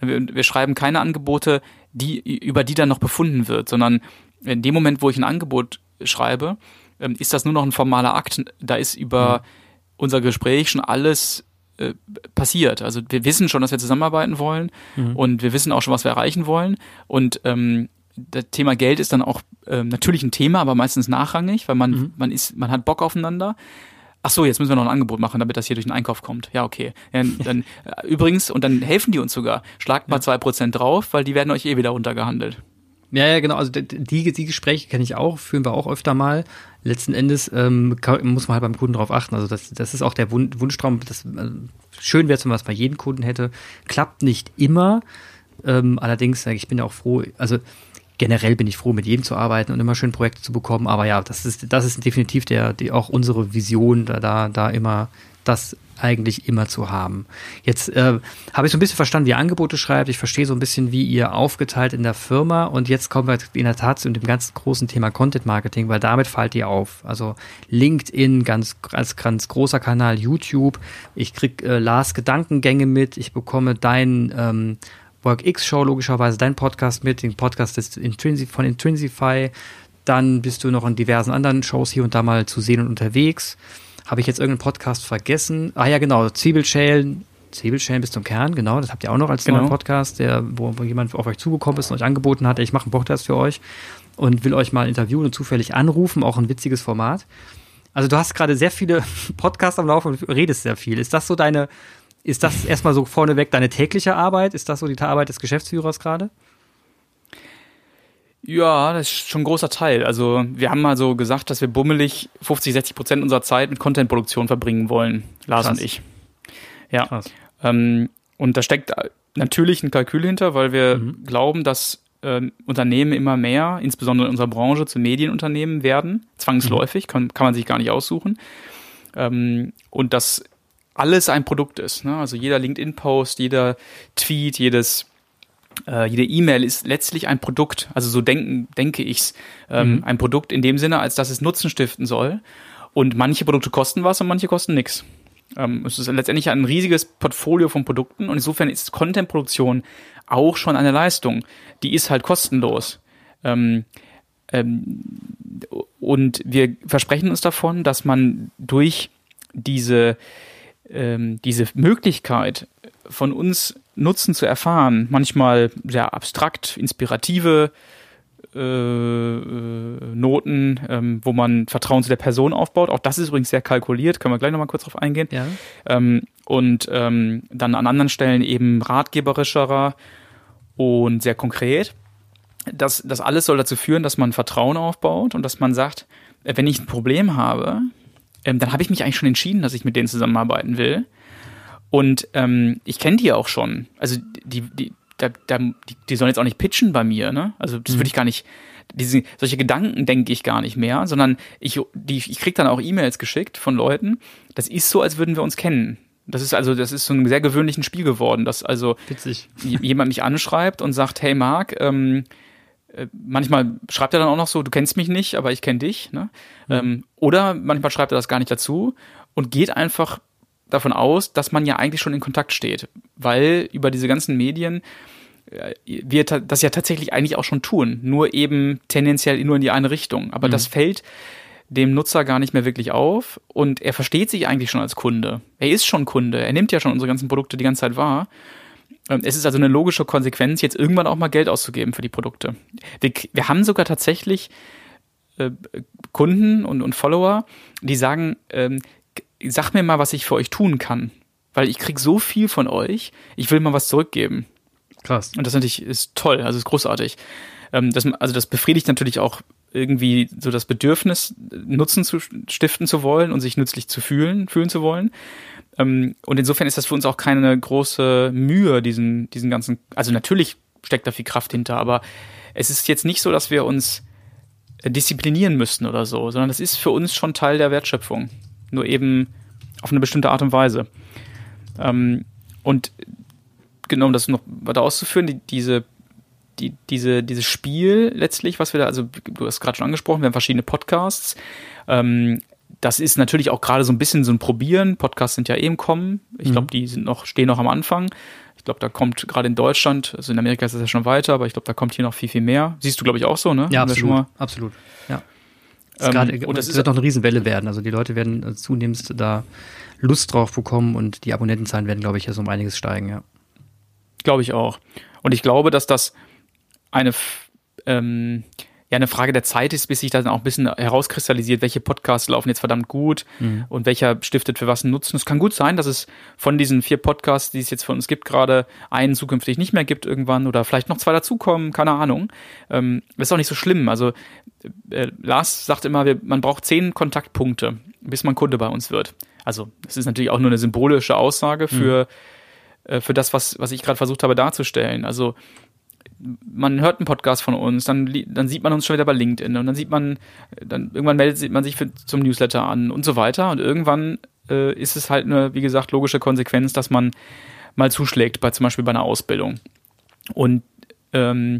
Wir, wir schreiben keine Angebote, die, über die dann noch befunden wird, sondern in dem Moment, wo ich ein Angebot schreibe, ähm, ist das nur noch ein formaler Akt. Da ist über mhm unser Gespräch schon alles äh, passiert. Also wir wissen schon, dass wir zusammenarbeiten wollen mhm. und wir wissen auch schon, was wir erreichen wollen. Und ähm, das Thema Geld ist dann auch ähm, natürlich ein Thema, aber meistens nachrangig, weil man, mhm. man ist, man hat Bock aufeinander. Ach so, jetzt müssen wir noch ein Angebot machen, damit das hier durch den Einkauf kommt. Ja, okay. Ja, dann, äh, übrigens, und dann helfen die uns sogar. Schlagt mal zwei ja. Prozent drauf, weil die werden euch eh wieder runtergehandelt. Ja, ja, genau. Also die, die Gespräche kenne ich auch, führen wir auch öfter mal. Letzten Endes ähm, muss man halt beim Kunden drauf achten. Also das, das ist auch der Wun Wunschtraum. Das, äh, schön wäre es, wenn man es bei jedem Kunden hätte. Klappt nicht immer. Ähm, allerdings, ich bin ja auch froh, also generell bin ich froh, mit jedem zu arbeiten und immer schön Projekte zu bekommen. Aber ja, das ist, das ist definitiv der, die, auch unsere Vision, da, da, da immer das eigentlich immer zu haben. Jetzt äh, habe ich so ein bisschen verstanden, wie ihr Angebote schreibt. Ich verstehe so ein bisschen, wie ihr aufgeteilt in der Firma. Und jetzt kommen wir in der Tat zu dem ganz großen Thema Content Marketing, weil damit fallt ihr auf. Also LinkedIn, ganz, als ganz großer Kanal, YouTube. Ich krieg äh, Lars Gedankengänge mit. Ich bekomme dein ähm, WorkX-Show logischerweise, dein Podcast mit, den Podcast des Intrinsi von Intrinsify. Dann bist du noch in diversen anderen Shows hier und da mal zu sehen und unterwegs. Habe ich jetzt irgendeinen Podcast vergessen? Ah ja, genau, Zwiebelschälen, Zwiebelschälen bis zum Kern, genau, das habt ihr auch noch als genau. neuen Podcast, der, wo, wo jemand auf euch zugekommen ist und euch angeboten hat, ich mache einen Podcast für euch und will euch mal interviewen und zufällig anrufen, auch ein witziges Format. Also du hast gerade sehr viele Podcasts am Laufen und redest sehr viel. Ist das so deine, ist das erstmal so vorneweg deine tägliche Arbeit? Ist das so die Arbeit des Geschäftsführers gerade? Ja, das ist schon ein großer Teil. Also wir haben mal so gesagt, dass wir bummelig 50, 60 Prozent unserer Zeit mit Contentproduktion verbringen wollen, Lars Krass. und ich. Ja. Krass. Ähm, und da steckt natürlich ein Kalkül hinter, weil wir mhm. glauben, dass ähm, Unternehmen immer mehr, insbesondere in unserer Branche, zu Medienunternehmen werden. Zwangsläufig, mhm. kann, kann man sich gar nicht aussuchen. Ähm, und dass alles ein Produkt ist. Ne? Also jeder LinkedIn-Post, jeder Tweet, jedes äh, jede E-Mail ist letztlich ein Produkt, also so denken, denke ich's, ähm, mhm. ein Produkt in dem Sinne, als dass es Nutzen stiften soll. Und manche Produkte kosten was und manche kosten nichts. Ähm, es ist letztendlich ein riesiges Portfolio von Produkten und insofern ist Content-Produktion auch schon eine Leistung. Die ist halt kostenlos. Ähm, ähm, und wir versprechen uns davon, dass man durch diese, ähm, diese Möglichkeit von uns Nutzen zu erfahren. Manchmal sehr abstrakt, inspirative äh, äh, Noten, ähm, wo man Vertrauen zu der Person aufbaut. Auch das ist übrigens sehr kalkuliert, können wir gleich nochmal kurz drauf eingehen. Ja. Ähm, und ähm, dann an anderen Stellen eben ratgeberischerer und sehr konkret. das, das alles soll dazu führen, dass man Vertrauen aufbaut und dass man sagt, äh, wenn ich ein Problem habe, ähm, dann habe ich mich eigentlich schon entschieden, dass ich mit denen zusammenarbeiten will. Und ähm, ich kenne die auch schon. Also die, die, da, da, die, die sollen jetzt auch nicht pitchen bei mir, ne? Also das würde ich gar nicht, diese, solche Gedanken denke ich gar nicht mehr, sondern ich, die, ich krieg dann auch E-Mails geschickt von Leuten. Das ist so, als würden wir uns kennen. Das ist also, das ist so ein sehr gewöhnlichen Spiel geworden, dass also Witzig. jemand mich anschreibt und sagt, hey Marc, ähm, äh, manchmal schreibt er dann auch noch so, du kennst mich nicht, aber ich kenne dich. Ne? Mhm. Oder manchmal schreibt er das gar nicht dazu und geht einfach davon aus, dass man ja eigentlich schon in Kontakt steht, weil über diese ganzen Medien äh, wir das ja tatsächlich eigentlich auch schon tun, nur eben tendenziell nur in die eine Richtung. Aber mhm. das fällt dem Nutzer gar nicht mehr wirklich auf und er versteht sich eigentlich schon als Kunde. Er ist schon Kunde, er nimmt ja schon unsere ganzen Produkte die ganze Zeit wahr. Ähm, es ist also eine logische Konsequenz, jetzt irgendwann auch mal Geld auszugeben für die Produkte. Wir, wir haben sogar tatsächlich äh, Kunden und, und Follower, die sagen, ähm, sag mir mal, was ich für euch tun kann. Weil ich krieg so viel von euch, ich will mal was zurückgeben. Krass. Und das natürlich ist toll, also ist großartig. Ähm, das, also das befriedigt natürlich auch irgendwie so das Bedürfnis, Nutzen zu stiften zu wollen und sich nützlich zu fühlen, fühlen zu wollen. Ähm, und insofern ist das für uns auch keine große Mühe, diesen, diesen ganzen, also natürlich steckt da viel Kraft hinter, aber es ist jetzt nicht so, dass wir uns disziplinieren müssten oder so, sondern das ist für uns schon Teil der Wertschöpfung. Nur eben auf eine bestimmte Art und Weise. Ähm, und genau, um das noch weiter auszuführen, die, diese die, diese, dieses Spiel letztlich, was wir da, also du hast gerade schon angesprochen, wir haben verschiedene Podcasts. Ähm, das ist natürlich auch gerade so ein bisschen so ein Probieren. Podcasts sind ja eben kommen. Ich glaube, mhm. die sind noch, stehen noch am Anfang. Ich glaube, da kommt gerade in Deutschland, also in Amerika ist das ja schon weiter, aber ich glaube, da kommt hier noch viel, viel mehr. Siehst du, glaube ich, auch so, ne? Ja, absolut. absolut. Ja. Das, ähm, grade, und das, das wird noch eine Riesenwelle werden. Also die Leute werden zunehmend da Lust drauf bekommen und die Abonnentenzahlen werden, glaube ich, so um einiges steigen, ja. Glaube ich auch. Und ich glaube, dass das eine, ähm, ja, eine Frage der Zeit ist, bis sich dann auch ein bisschen herauskristallisiert, welche Podcasts laufen jetzt verdammt gut mhm. und welcher stiftet für was einen Nutzen. Es kann gut sein, dass es von diesen vier Podcasts, die es jetzt von uns gibt, gerade einen zukünftig nicht mehr gibt irgendwann oder vielleicht noch zwei dazukommen, keine Ahnung. Ähm, ist auch nicht so schlimm. Also äh, Lars sagt immer, wir, man braucht zehn Kontaktpunkte, bis man Kunde bei uns wird. Also es ist natürlich auch nur eine symbolische Aussage für, mhm. äh, für das, was, was ich gerade versucht habe darzustellen. Also man hört einen Podcast von uns, dann, dann sieht man uns schon wieder bei LinkedIn und dann sieht man, dann irgendwann meldet man sich für, zum Newsletter an und so weiter und irgendwann äh, ist es halt eine, wie gesagt, logische Konsequenz, dass man mal zuschlägt, bei zum Beispiel bei einer Ausbildung. Und ähm,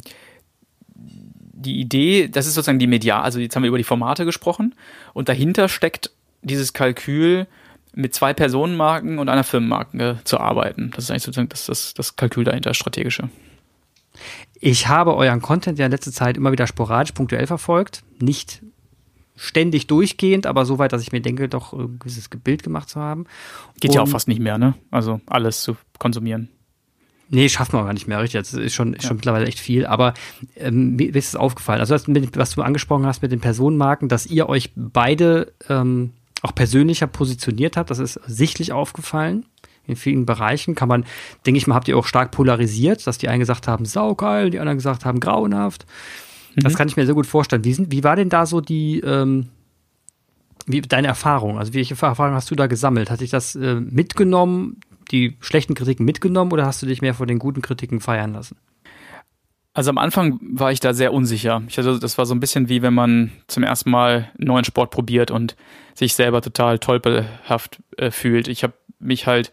die Idee, das ist sozusagen die Medial, also jetzt haben wir über die Formate gesprochen und dahinter steckt dieses Kalkül, mit zwei Personenmarken und einer Firmenmarke zu arbeiten. Das ist eigentlich sozusagen das, das, das Kalkül dahinter, strategische. Ich habe euren Content ja in letzter Zeit immer wieder sporadisch, punktuell verfolgt. Nicht ständig durchgehend, aber so weit, dass ich mir denke, doch ein gewisses Bild gemacht zu haben. Geht Und ja auch fast nicht mehr, ne? Also alles zu konsumieren. Nee, schafft man gar nicht mehr, richtig. Das ist schon, ist schon ja. mittlerweile echt viel. Aber ähm, mir ist es aufgefallen. Also, das, was du angesprochen hast mit den Personenmarken, dass ihr euch beide ähm, auch persönlicher positioniert habt, das ist sichtlich aufgefallen in vielen Bereichen kann man, denke ich mal, habt ihr auch stark polarisiert, dass die einen gesagt haben, saugeil, die anderen gesagt haben, grauenhaft. Mhm. Das kann ich mir sehr gut vorstellen. Wie, sind, wie war denn da so die, ähm, wie, deine Erfahrung? Also welche Erfahrungen hast du da gesammelt? Hat dich das äh, mitgenommen, die schlechten Kritiken mitgenommen oder hast du dich mehr von den guten Kritiken feiern lassen? Also am Anfang war ich da sehr unsicher. Ich, also das war so ein bisschen wie wenn man zum ersten Mal einen neuen Sport probiert und sich selber total tolpelhaft äh, fühlt. Ich habe mich halt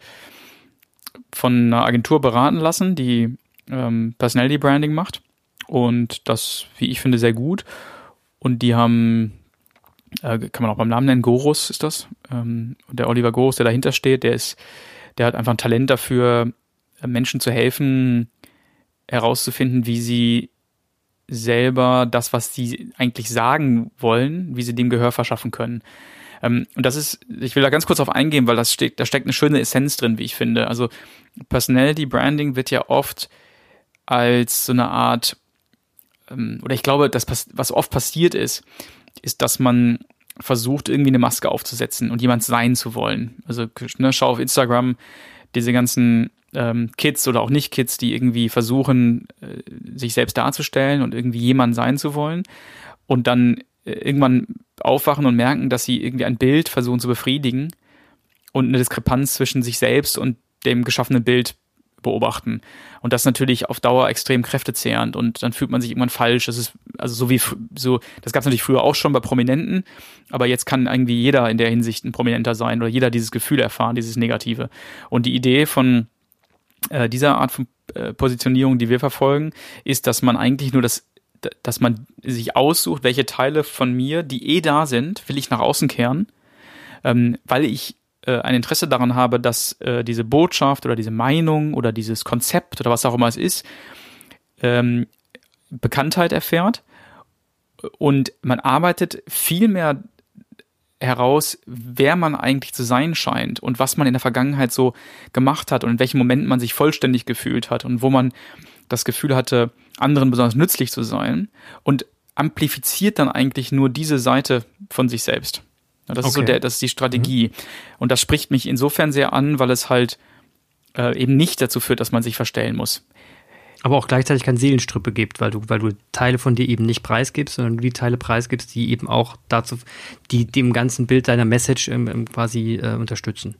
von einer Agentur beraten lassen, die ähm, Personality Branding macht. Und das, wie ich finde, sehr gut. Und die haben, äh, kann man auch beim Namen nennen, Gorus ist das. Ähm, und der Oliver Gorus, der dahinter steht, der ist, der hat einfach ein Talent dafür, äh, Menschen zu helfen, herauszufinden, wie sie selber das, was sie eigentlich sagen wollen, wie sie dem Gehör verschaffen können. Ähm, und das ist, ich will da ganz kurz auf eingehen, weil das steckt, da steckt eine schöne Essenz drin, wie ich finde. Also Personality Branding wird ja oft als so eine Art, ähm, oder ich glaube, das, was oft passiert ist, ist, dass man versucht, irgendwie eine Maske aufzusetzen und jemand sein zu wollen. Also ne, schau auf Instagram, diese ganzen ähm, Kids oder auch Nicht-Kids, die irgendwie versuchen, äh, sich selbst darzustellen und irgendwie jemand sein zu wollen und dann irgendwann aufwachen und merken, dass sie irgendwie ein Bild versuchen zu befriedigen und eine Diskrepanz zwischen sich selbst und dem geschaffenen Bild beobachten. Und das natürlich auf Dauer extrem kräftezehrend und dann fühlt man sich irgendwann falsch. Das ist also so wie so, das gab es natürlich früher auch schon bei Prominenten, aber jetzt kann irgendwie jeder in der Hinsicht ein Prominenter sein oder jeder dieses Gefühl erfahren, dieses Negative. Und die Idee von äh, dieser Art von äh, Positionierung, die wir verfolgen, ist, dass man eigentlich nur das dass man sich aussucht, welche Teile von mir, die eh da sind, will ich nach außen kehren, ähm, weil ich äh, ein Interesse daran habe, dass äh, diese Botschaft oder diese Meinung oder dieses Konzept oder was auch immer es ist, ähm, Bekanntheit erfährt. Und man arbeitet viel mehr heraus, wer man eigentlich zu sein scheint und was man in der Vergangenheit so gemacht hat und in welchen Momenten man sich vollständig gefühlt hat und wo man das Gefühl hatte, anderen besonders nützlich zu sein und amplifiziert dann eigentlich nur diese Seite von sich selbst. Das okay. ist so der, das ist die Strategie. Mhm. Und das spricht mich insofern sehr an, weil es halt äh, eben nicht dazu führt, dass man sich verstellen muss. Aber auch gleichzeitig kein Seelenstrippe gibt, weil du, weil du Teile von dir eben nicht preisgibst, sondern du die Teile preisgibst, die eben auch dazu, die dem ganzen Bild deiner Message ähm, quasi äh, unterstützen.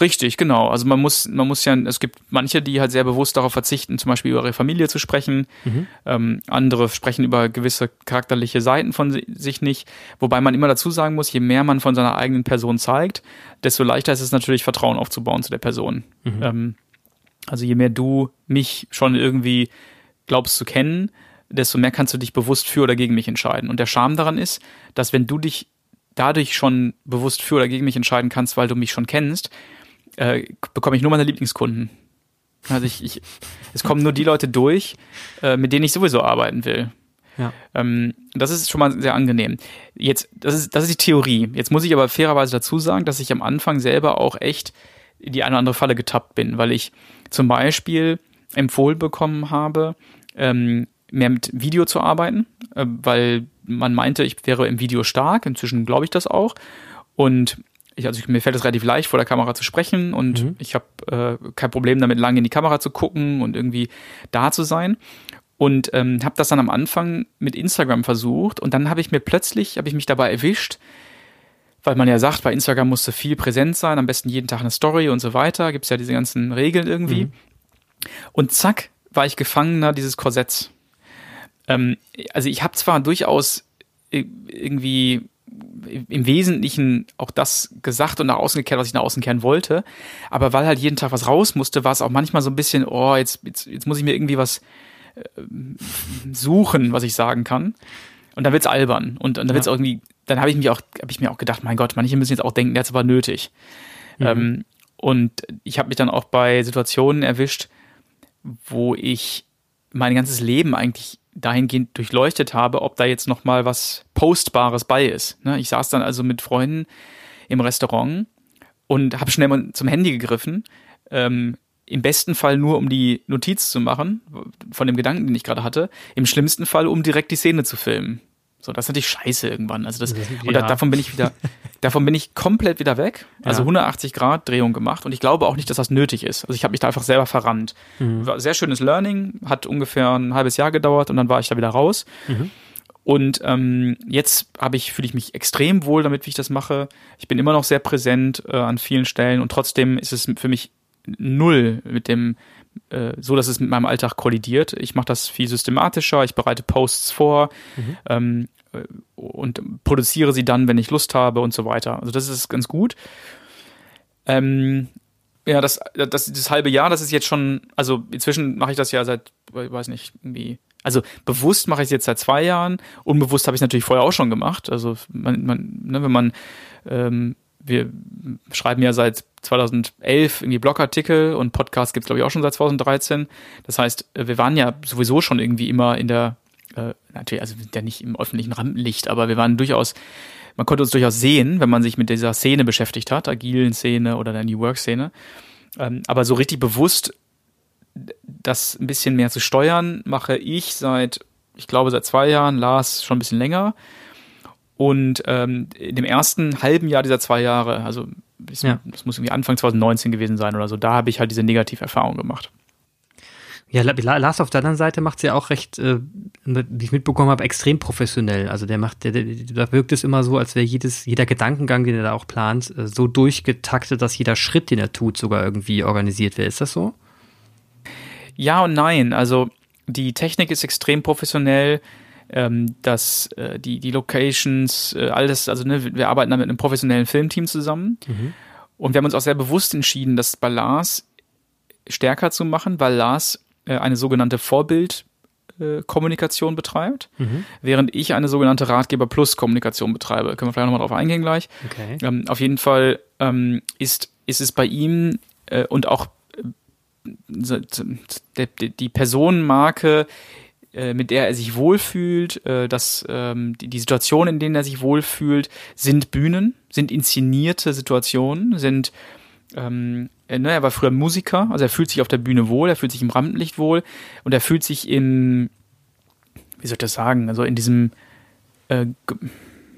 Richtig, genau. Also man muss, man muss ja, es gibt manche, die halt sehr bewusst darauf verzichten, zum Beispiel über ihre Familie zu sprechen. Mhm. Ähm, andere sprechen über gewisse charakterliche Seiten von sich nicht. Wobei man immer dazu sagen muss, je mehr man von seiner eigenen Person zeigt, desto leichter ist es natürlich, Vertrauen aufzubauen zu der Person. Mhm. Ähm, also je mehr du mich schon irgendwie glaubst zu kennen, desto mehr kannst du dich bewusst für oder gegen mich entscheiden. Und der Charme daran ist, dass wenn du dich dadurch schon bewusst für oder gegen mich entscheiden kannst, weil du mich schon kennst, äh, bekomme ich nur meine Lieblingskunden. Also ich, ich es kommen nur die Leute durch, äh, mit denen ich sowieso arbeiten will. Ja. Ähm, das ist schon mal sehr angenehm. Jetzt, das ist, das ist die Theorie. Jetzt muss ich aber fairerweise dazu sagen, dass ich am Anfang selber auch echt in die eine oder andere Falle getappt bin, weil ich zum Beispiel empfohlen bekommen habe, ähm, mehr mit Video zu arbeiten, äh, weil man meinte, ich wäre im Video stark. Inzwischen glaube ich das auch. Und ich, also ich, mir fällt es relativ leicht, vor der Kamera zu sprechen und mhm. ich habe äh, kein Problem damit, lange in die Kamera zu gucken und irgendwie da zu sein. Und ähm, habe das dann am Anfang mit Instagram versucht und dann habe ich mir plötzlich, habe ich mich dabei erwischt, weil man ja sagt, bei Instagram musste viel präsent sein, am besten jeden Tag eine Story und so weiter, gibt es ja diese ganzen Regeln irgendwie. Mhm. Und zack, war ich Gefangener dieses Korsetts. Ähm, also ich habe zwar durchaus irgendwie im Wesentlichen auch das gesagt und nach außen gekehrt, was ich nach außen kehren wollte. Aber weil halt jeden Tag was raus musste, war es auch manchmal so ein bisschen, oh, jetzt, jetzt, jetzt muss ich mir irgendwie was äh, suchen, was ich sagen kann. Und dann wird's albern. Und, und dann wird's ja. irgendwie, dann habe ich mich auch, habe ich mir auch gedacht, mein Gott, manche müssen jetzt auch denken, der hat's aber nötig. Mhm. Ähm, und ich habe mich dann auch bei Situationen erwischt, wo ich mein ganzes Leben eigentlich dahingehend durchleuchtet habe, ob da jetzt noch mal was Postbares bei ist. Ne? Ich saß dann also mit Freunden im Restaurant und habe schnell mal zum Handy gegriffen. Ähm, Im besten Fall nur, um die Notiz zu machen von dem Gedanken, den ich gerade hatte. Im schlimmsten Fall, um direkt die Szene zu filmen. So, das ist natürlich scheiße irgendwann. Also das, ja. und da, davon bin ich wieder, davon bin ich komplett wieder weg. Also ja. 180 Grad Drehung gemacht und ich glaube auch nicht, dass das nötig ist. Also ich habe mich da einfach selber verrannt. Mhm. War sehr schönes Learning, hat ungefähr ein halbes Jahr gedauert und dann war ich da wieder raus. Mhm. Und ähm, jetzt habe ich fühle ich mich extrem wohl damit, wie ich das mache. Ich bin immer noch sehr präsent äh, an vielen Stellen und trotzdem ist es für mich null mit dem äh, so, dass es mit meinem Alltag kollidiert. Ich mache das viel systematischer, ich bereite Posts vor mhm. ähm, äh, und produziere sie dann, wenn ich Lust habe und so weiter. Also das ist ganz gut. Ähm, ja, das, das, das halbe Jahr, das ist jetzt schon, also inzwischen mache ich das ja seit, ich weiß nicht, irgendwie, also bewusst mache ich es jetzt seit zwei Jahren, unbewusst habe ich es natürlich vorher auch schon gemacht. Also man, man ne, wenn man ähm, wir schreiben ja seit 2011 irgendwie Blogartikel und Podcast gibt's glaube ich auch schon seit 2013. Das heißt, äh, wir waren ja sowieso schon irgendwie immer in der, äh, natürlich, also ja nicht im öffentlichen Rampenlicht, aber wir waren durchaus, man konnte uns durchaus sehen, wenn man sich mit dieser Szene beschäftigt hat, agilen Szene oder der New Work Szene. Ähm, aber so richtig bewusst das ein bisschen mehr zu steuern, mache ich seit, ich glaube, seit zwei Jahren, Lars schon ein bisschen länger. Und ähm, in dem ersten halben Jahr dieser zwei Jahre, also ja. das muss irgendwie Anfang 2019 gewesen sein oder so, da habe ich halt diese Negativerfahrung gemacht. Ja, Lars auf der anderen Seite macht es ja auch recht, äh, wie ich mitbekommen habe, extrem professionell. Also der macht, der, der, da wirkt es immer so, als wäre jedes, jeder Gedankengang, den er da auch plant, äh, so durchgetaktet, dass jeder Schritt, den er tut, sogar irgendwie organisiert wäre. Ist das so? Ja und nein. Also die Technik ist extrem professionell. Ähm, dass äh, die, die Locations, äh, alles, also ne, wir arbeiten da mit einem professionellen Filmteam zusammen. Mhm. Und wir haben uns auch sehr bewusst entschieden, das bei Lars stärker zu machen, weil Lars eine sogenannte Vorbildkommunikation äh, betreibt, mhm. während ich eine sogenannte Ratgeber Plus Kommunikation betreibe. Können wir vielleicht nochmal drauf eingehen gleich. Okay. Ähm, auf jeden Fall ähm, ist, ist es bei ihm äh, und auch äh, die, Personenmarke, äh, mit der er sich wohlfühlt, äh, dass ähm, die, die Situationen, in denen er sich wohlfühlt, sind Bühnen, sind inszenierte Situationen, sind ähm, äh, ne, er war früher Musiker, also er fühlt sich auf der Bühne wohl, er fühlt sich im Rampenlicht wohl und er fühlt sich in, wie soll ich das sagen, also in diesem äh,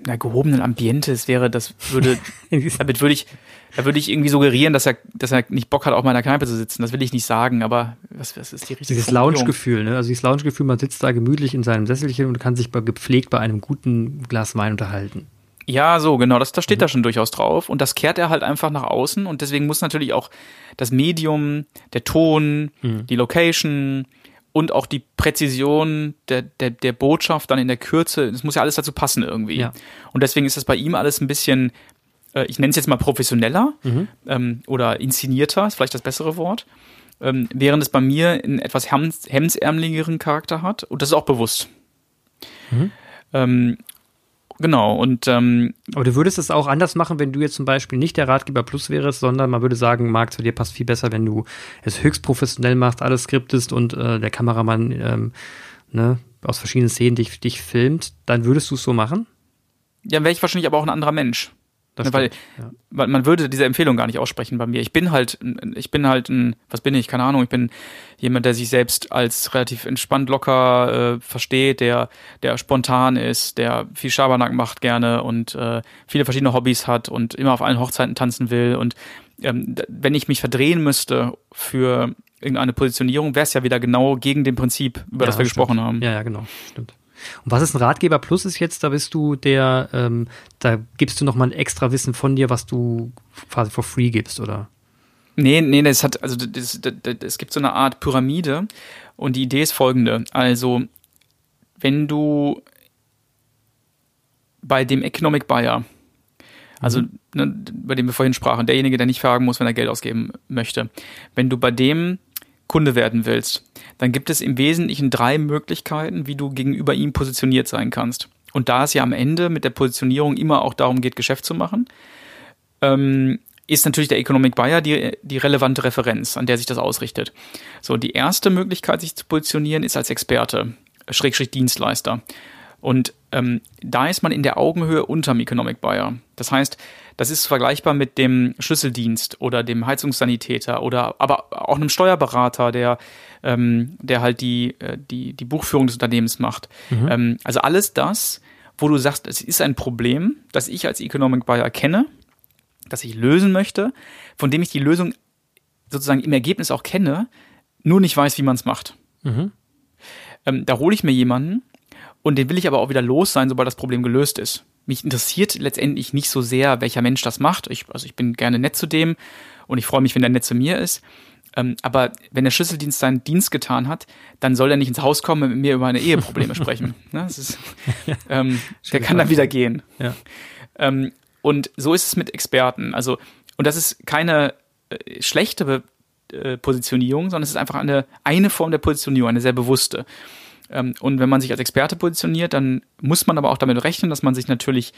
na, gehobenen Ambiente, es wäre, das würde, damit würde ich, da würde ich irgendwie suggerieren, dass er, dass er nicht Bock hat, auch mal in der Kneipe zu sitzen. Das will ich nicht sagen, aber was, was ist die richtige Dieses Lounge-Gefühl, ne? Also dieses Lounge-Gefühl, man sitzt da gemütlich in seinem Sesselchen und kann sich gepflegt bei einem guten Glas Wein unterhalten. Ja, so, genau, das, das steht mhm. da schon durchaus drauf. Und das kehrt er halt einfach nach außen. Und deswegen muss natürlich auch das Medium, der Ton, mhm. die Location und auch die Präzision der, der, der Botschaft dann in der Kürze, das muss ja alles dazu passen irgendwie. Ja. Und deswegen ist das bei ihm alles ein bisschen, äh, ich nenne es jetzt mal professioneller mhm. ähm, oder inszenierter, ist vielleicht das bessere Wort. Ähm, während es bei mir einen etwas hems hemsärmeligeren Charakter hat. Und das ist auch bewusst. Mhm. Ähm, Genau, und ähm, Aber du würdest es auch anders machen, wenn du jetzt zum Beispiel nicht der Ratgeber Plus wärst, sondern man würde sagen, Marc, zu dir passt viel besser, wenn du es höchst professionell machst, alles skriptest und äh, der Kameramann ähm, ne, aus verschiedenen Szenen dich, dich filmt, dann würdest du es so machen? Ja, wäre ich wahrscheinlich aber auch ein anderer Mensch. Das weil, ja. weil man würde diese Empfehlung gar nicht aussprechen bei mir. Ich bin halt, ich bin halt ein, was bin ich? Keine Ahnung. Ich bin jemand, der sich selbst als relativ entspannt locker äh, versteht, der, der spontan ist, der viel Schabernack macht gerne und äh, viele verschiedene Hobbys hat und immer auf allen Hochzeiten tanzen will. Und ähm, wenn ich mich verdrehen müsste für irgendeine Positionierung, wäre es ja wieder genau gegen dem Prinzip, über ja, das wir stimmt. gesprochen haben. Ja, ja, genau. Stimmt. Und was ist ein Ratgeber Plus ist jetzt, da bist du der, ähm, da gibst du nochmal ein extra Wissen von dir, was du quasi for free gibst, oder? Nee, nee, das hat, also das, das, das, es gibt so eine Art Pyramide und die Idee ist folgende. Also, wenn du bei dem Economic Buyer, also mhm. ne, bei dem wir vorhin sprachen, derjenige, der nicht fragen muss, wenn er Geld ausgeben möchte, wenn du bei dem Kunde werden willst, dann gibt es im Wesentlichen drei Möglichkeiten, wie du gegenüber ihm positioniert sein kannst. Und da es ja am Ende mit der Positionierung immer auch darum geht, Geschäft zu machen, ähm, ist natürlich der Economic Buyer die, die relevante Referenz, an der sich das ausrichtet. So, die erste Möglichkeit, sich zu positionieren, ist als Experte, Schrägstrich Dienstleister. Und ähm, da ist man in der Augenhöhe unterm Economic Buyer. Das heißt, das ist vergleichbar mit dem Schlüsseldienst oder dem Heizungssanitäter oder aber auch einem Steuerberater, der, ähm, der halt die, äh, die, die Buchführung des Unternehmens macht. Mhm. Ähm, also alles das, wo du sagst, es ist ein Problem, das ich als Economic Buyer kenne, das ich lösen möchte, von dem ich die Lösung sozusagen im Ergebnis auch kenne, nur nicht weiß, wie man es macht. Mhm. Ähm, da hole ich mir jemanden und den will ich aber auch wieder los sein, sobald das Problem gelöst ist mich interessiert letztendlich nicht so sehr, welcher Mensch das macht. Ich, also ich bin gerne nett zu dem und ich freue mich, wenn der nett zu mir ist. Ähm, aber wenn der Schlüsseldienst seinen Dienst getan hat, dann soll er nicht ins Haus kommen und mit mir über meine Eheprobleme sprechen. Ne? Ist, ähm, der kann dann wieder gehen. Ja. Ähm, und so ist es mit Experten. Also, und das ist keine äh, schlechte Be äh, Positionierung, sondern es ist einfach eine, eine Form der Positionierung, eine sehr bewusste. Ähm, und wenn man sich als Experte positioniert, dann muss man aber auch damit rechnen, dass man sich natürlich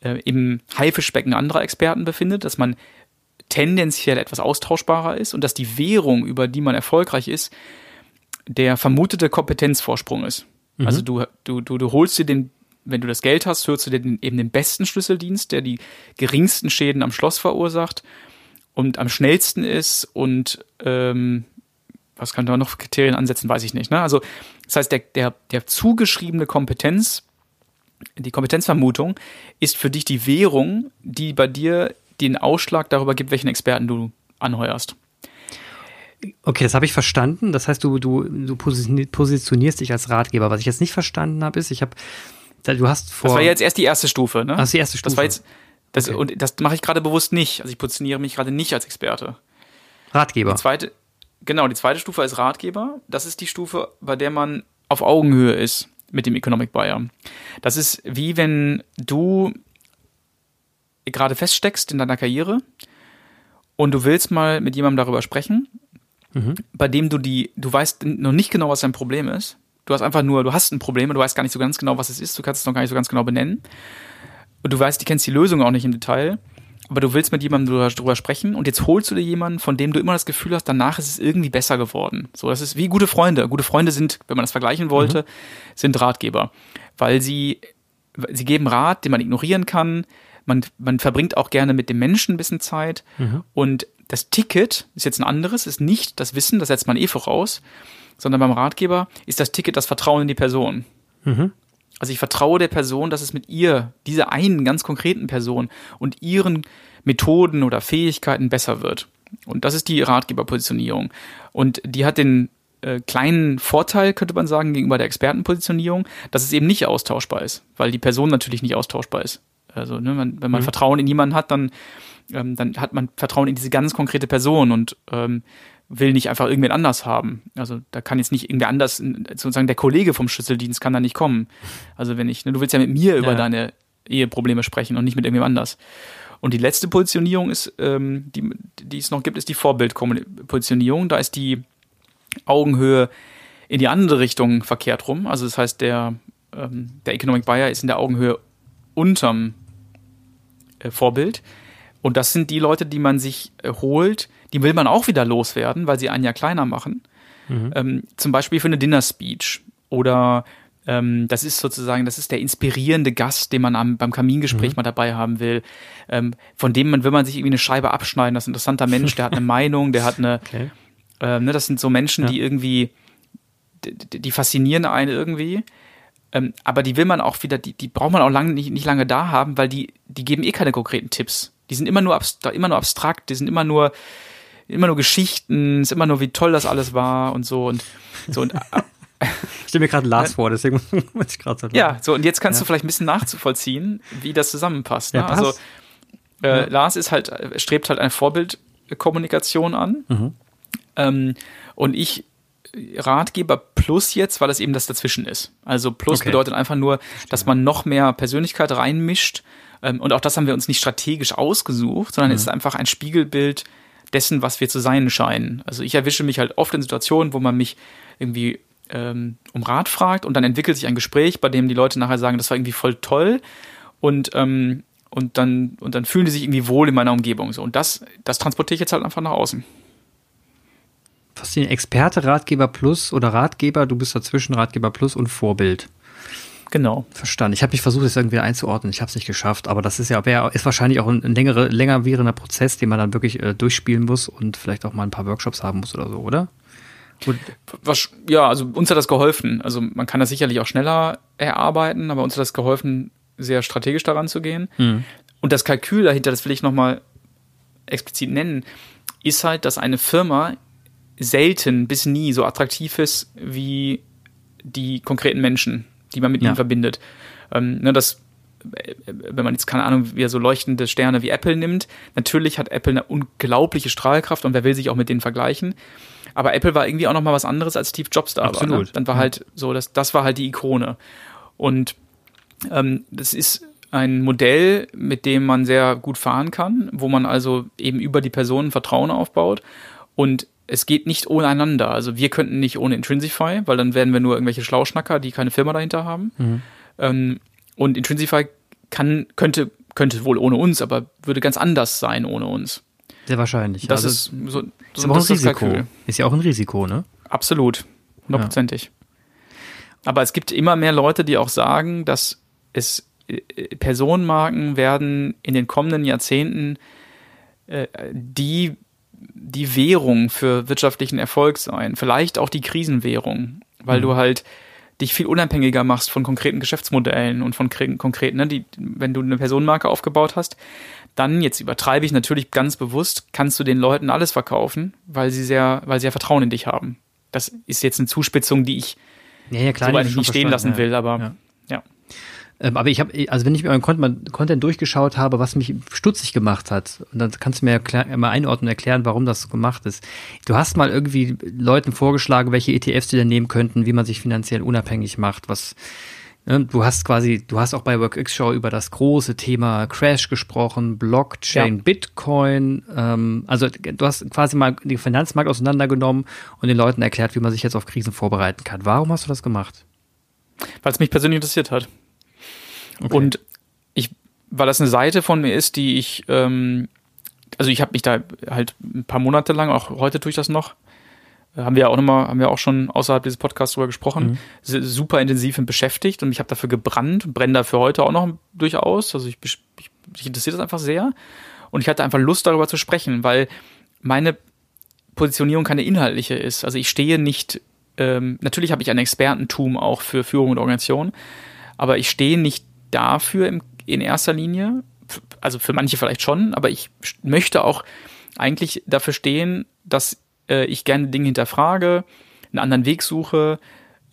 äh, im Haifischbecken anderer Experten befindet, dass man tendenziell etwas austauschbarer ist und dass die Währung, über die man erfolgreich ist, der vermutete Kompetenzvorsprung ist. Mhm. Also du, du, du, du holst dir den, wenn du das Geld hast, hörst du dir den, eben den besten Schlüsseldienst, der die geringsten Schäden am Schloss verursacht und am schnellsten ist und ähm, was kann da noch Kriterien ansetzen, weiß ich nicht. Ne? Also das heißt, der, der, der zugeschriebene Kompetenz die Kompetenzvermutung ist für dich die Währung, die bei dir den Ausschlag darüber gibt, welchen Experten du anheuerst. Okay, das habe ich verstanden. Das heißt, du, du, du positionierst dich als Ratgeber. Was ich jetzt nicht verstanden habe, ist, ich habe, du hast vor. Das war jetzt erst die erste Stufe, ne? Das ist die erste Stufe. Das war jetzt, das, okay. und das mache ich gerade bewusst nicht. Also ich positioniere mich gerade nicht als Experte. Ratgeber. Die zweite, genau, die zweite Stufe ist Ratgeber. Das ist die Stufe, bei der man auf Augenhöhe ist mit dem Economic Buyer. Das ist wie wenn du gerade feststeckst in deiner Karriere und du willst mal mit jemandem darüber sprechen, mhm. bei dem du die, du weißt noch nicht genau, was dein Problem ist. Du hast einfach nur, du hast ein Problem und du weißt gar nicht so ganz genau, was es ist. Du kannst es noch gar nicht so ganz genau benennen. Und du weißt, du kennst die Lösung auch nicht im Detail. Aber du willst mit jemandem darüber, sprechen und jetzt holst du dir jemanden, von dem du immer das Gefühl hast, danach ist es irgendwie besser geworden. So, das ist wie gute Freunde. Gute Freunde sind, wenn man das vergleichen wollte, mhm. sind Ratgeber. Weil sie, sie geben Rat, den man ignorieren kann, man, man verbringt auch gerne mit dem Menschen ein bisschen Zeit. Mhm. Und das Ticket ist jetzt ein anderes, ist nicht das Wissen, das setzt man eh voraus, sondern beim Ratgeber ist das Ticket das Vertrauen in die Person. Mhm. Also ich vertraue der Person, dass es mit ihr, dieser einen ganz konkreten Person und ihren Methoden oder Fähigkeiten besser wird. Und das ist die Ratgeberpositionierung. Und die hat den äh, kleinen Vorteil, könnte man sagen, gegenüber der Expertenpositionierung, dass es eben nicht austauschbar ist, weil die Person natürlich nicht austauschbar ist. Also ne, man, wenn man mhm. Vertrauen in jemanden hat, dann, ähm, dann hat man Vertrauen in diese ganz konkrete Person und ähm, will nicht einfach irgendwen anders haben. Also da kann jetzt nicht irgendwer anders, sozusagen der Kollege vom Schlüsseldienst kann da nicht kommen. Also wenn ich, ne, du willst ja mit mir über ja. deine Eheprobleme sprechen und nicht mit irgendwem anders. Und die letzte Positionierung ist, ähm, die, die es noch gibt, ist die Vorbildpositionierung. Da ist die Augenhöhe in die andere Richtung verkehrt rum. Also das heißt, der, ähm, der Economic Buyer ist in der Augenhöhe unterm äh, Vorbild. Und das sind die Leute, die man sich äh, holt, die will man auch wieder loswerden, weil sie einen ja kleiner machen. Mhm. Ähm, zum Beispiel für eine Dinner Speech oder ähm, das ist sozusagen, das ist der inspirierende Gast, den man am, beim Kamingespräch mhm. mal dabei haben will, ähm, von dem man, will man sich irgendwie eine Scheibe abschneiden, das ist ein interessanter Mensch, der hat eine Meinung, der hat eine, okay. ähm, ne, das sind so Menschen, ja. die irgendwie, die, die, faszinieren einen irgendwie. Ähm, aber die will man auch wieder, die, die braucht man auch lang, nicht, nicht lange da haben, weil die, die geben eh keine konkreten Tipps. Die sind immer nur, immer nur abstrakt, die sind immer nur, immer nur Geschichten, ist immer nur, wie toll das alles war und so und so und ich stelle mir gerade Lars vor, deswegen muss ich gerade so Ja, so und jetzt kannst ja. du vielleicht ein bisschen nachzuvollziehen, wie das zusammenpasst. Ne? Ja, also äh, ja. Lars ist halt, strebt halt eine Vorbildkommunikation an. Mhm. Ähm, und ich Ratgeber plus jetzt, weil das eben das dazwischen ist. Also plus okay. bedeutet einfach nur, dass man noch mehr Persönlichkeit reinmischt. Ähm, und auch das haben wir uns nicht strategisch ausgesucht, sondern mhm. es ist einfach ein Spiegelbild dessen, was wir zu sein scheinen. Also ich erwische mich halt oft in Situationen, wo man mich irgendwie ähm, um Rat fragt und dann entwickelt sich ein Gespräch, bei dem die Leute nachher sagen, das war irgendwie voll toll und ähm, und dann und dann fühlen die sich irgendwie wohl in meiner Umgebung so und das das transportiere ich jetzt halt einfach nach außen. Ist Experte, Ratgeber Plus oder Ratgeber, du bist dazwischen Ratgeber Plus und Vorbild. Genau. Verstanden. Ich habe mich versucht, das irgendwie einzuordnen. Ich habe es nicht geschafft, aber das ist ja wär, ist wahrscheinlich auch ein, ein längere, länger währender Prozess, den man dann wirklich äh, durchspielen muss und vielleicht auch mal ein paar Workshops haben muss oder so, oder? Und Was, ja, also uns hat das geholfen. Also man kann das sicherlich auch schneller erarbeiten, aber uns hat das geholfen, sehr strategisch daran zu gehen. Mhm. Und das Kalkül dahinter, das will ich nochmal explizit nennen, ist halt, dass eine Firma selten bis nie so attraktiv ist wie die konkreten Menschen die man mit ja. ihnen verbindet. Ähm, ne, das, wenn man jetzt keine Ahnung, wie so leuchtende Sterne wie Apple nimmt, natürlich hat Apple eine unglaubliche Strahlkraft und wer will sich auch mit denen vergleichen. Aber Apple war irgendwie auch noch mal was anderes als Steve Jobs da Absolut. war. Ne? Dann war halt so, das, das war halt die Ikone. Und ähm, das ist ein Modell, mit dem man sehr gut fahren kann, wo man also eben über die Personen Vertrauen aufbaut. Und es geht nicht ohne einander. Also wir könnten nicht ohne Intrinsify, weil dann wären wir nur irgendwelche Schlauschnacker, die keine Firma dahinter haben. Mhm. Ähm, und Intrinsify kann, könnte, könnte wohl ohne uns, aber würde ganz anders sein ohne uns. Sehr wahrscheinlich. Das also ist so, so ist aber auch ein Risiko. Ist ja auch ein Risiko, ne? Absolut. Hundertprozentig. Ja. Aber es gibt immer mehr Leute, die auch sagen, dass es äh, Personenmarken werden in den kommenden Jahrzehnten äh, die die Währung für wirtschaftlichen Erfolg sein, vielleicht auch die Krisenwährung, weil mhm. du halt dich viel unabhängiger machst von konkreten Geschäftsmodellen und von konkreten, ne, die, wenn du eine Personenmarke aufgebaut hast, dann, jetzt übertreibe ich natürlich ganz bewusst, kannst du den Leuten alles verkaufen, weil sie sehr, weil sie ja Vertrauen in dich haben. Das ist jetzt eine Zuspitzung, die ich ja, ja, klar, so nicht stehen lassen ja. will, aber ja. Ja. Ähm, aber ich habe, also wenn ich mir euren Content durchgeschaut habe, was mich stutzig gemacht hat, und dann kannst du mir erklär, mal einordnen und erklären, warum das so gemacht ist. Du hast mal irgendwie Leuten vorgeschlagen, welche ETFs die denn nehmen könnten, wie man sich finanziell unabhängig macht, was ne, Du hast quasi, du hast auch bei WorkX Show über das große Thema Crash gesprochen, Blockchain, ja. Bitcoin. Ähm, also du hast quasi mal den Finanzmarkt auseinandergenommen und den Leuten erklärt, wie man sich jetzt auf Krisen vorbereiten kann. Warum hast du das gemacht? Weil es mich persönlich interessiert hat. Okay. Und ich, weil das eine Seite von mir ist, die ich, ähm, also ich habe mich da halt ein paar Monate lang, auch heute tue ich das noch, äh, haben wir ja auch nochmal, haben wir auch schon außerhalb dieses Podcasts drüber gesprochen, mhm. super intensiv beschäftigt und ich habe dafür gebrannt, brenne dafür heute auch noch durchaus. Also ich, ich, ich interessiert das einfach sehr. Und ich hatte einfach Lust, darüber zu sprechen, weil meine Positionierung keine inhaltliche ist. Also ich stehe nicht, ähm, natürlich habe ich ein Expertentum auch für Führung und Organisation, aber ich stehe nicht dafür im, in erster Linie. Also für manche vielleicht schon, aber ich möchte auch eigentlich dafür stehen, dass äh, ich gerne Dinge hinterfrage, einen anderen Weg suche,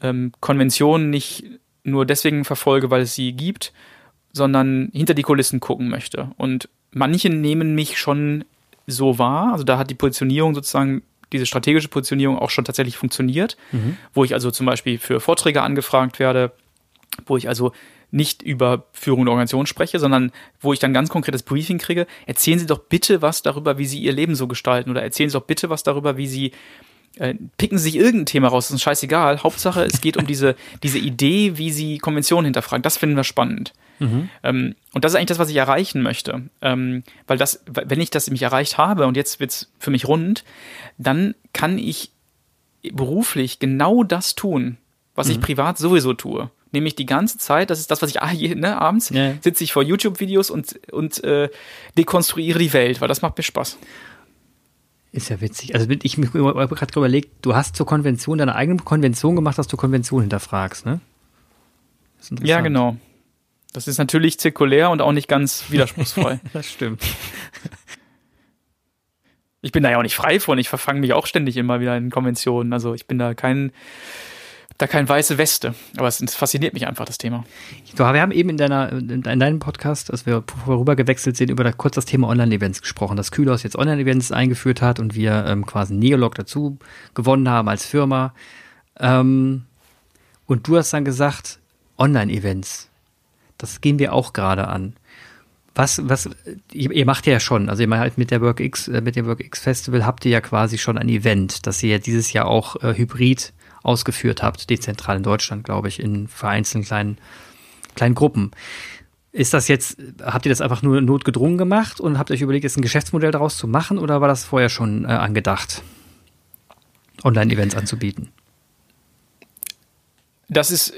ähm, Konventionen nicht nur deswegen verfolge, weil es sie gibt, sondern hinter die Kulissen gucken möchte. Und manche nehmen mich schon so wahr, also da hat die Positionierung sozusagen, diese strategische Positionierung auch schon tatsächlich funktioniert, mhm. wo ich also zum Beispiel für Vorträge angefragt werde, wo ich also nicht über Führung und Organisation spreche, sondern wo ich dann ganz konkretes Briefing kriege, erzählen Sie doch bitte was darüber, wie Sie Ihr Leben so gestalten oder erzählen Sie doch bitte was darüber, wie Sie äh, picken Sie sich irgendein Thema raus, das ist scheißegal. Hauptsache, es geht um diese, diese Idee, wie Sie Konventionen hinterfragen. Das finden wir spannend. Mhm. Ähm, und das ist eigentlich das, was ich erreichen möchte. Ähm, weil das, wenn ich das mich erreicht habe und jetzt wird's für mich rund, dann kann ich beruflich genau das tun, was mhm. ich privat sowieso tue nämlich die ganze Zeit, das ist das, was ich ah, ne, abends ja. sitze ich vor YouTube-Videos und, und äh, dekonstruiere die Welt, weil das macht mir Spaß. Ist ja witzig. Also ich mir gerade überlegt, du hast zur Konvention deine eigene Konvention gemacht, dass du Konvention hinterfragst, ne? Ja, genau. Das ist natürlich zirkulär und auch nicht ganz widerspruchsfrei. das stimmt. Ich bin da ja auch nicht frei von. Ich verfange mich auch ständig immer wieder in Konventionen. Also ich bin da kein da keine weiße Weste. Aber es fasziniert mich einfach, das Thema. wir haben eben in, deiner, in deinem Podcast, als wir vorüber gewechselt sind, über kurz das Thema Online-Events gesprochen, dass Kühlhaus jetzt Online-Events eingeführt hat und wir ähm, quasi Neolog dazu gewonnen haben als Firma. Ähm, und du hast dann gesagt, Online-Events, das gehen wir auch gerade an. Was, was, ihr, ihr, macht ja schon, also ihr macht halt mit der WorkX, äh, mit dem WorkX Festival habt ihr ja quasi schon ein Event, das ihr ja dieses Jahr auch äh, hybrid ausgeführt habt, dezentral in Deutschland, glaube ich, in vereinzelten kleinen, kleinen Gruppen. Ist das jetzt, habt ihr das einfach nur notgedrungen gemacht und habt euch überlegt, jetzt ein Geschäftsmodell daraus zu machen oder war das vorher schon äh, angedacht, Online-Events anzubieten? Das ist,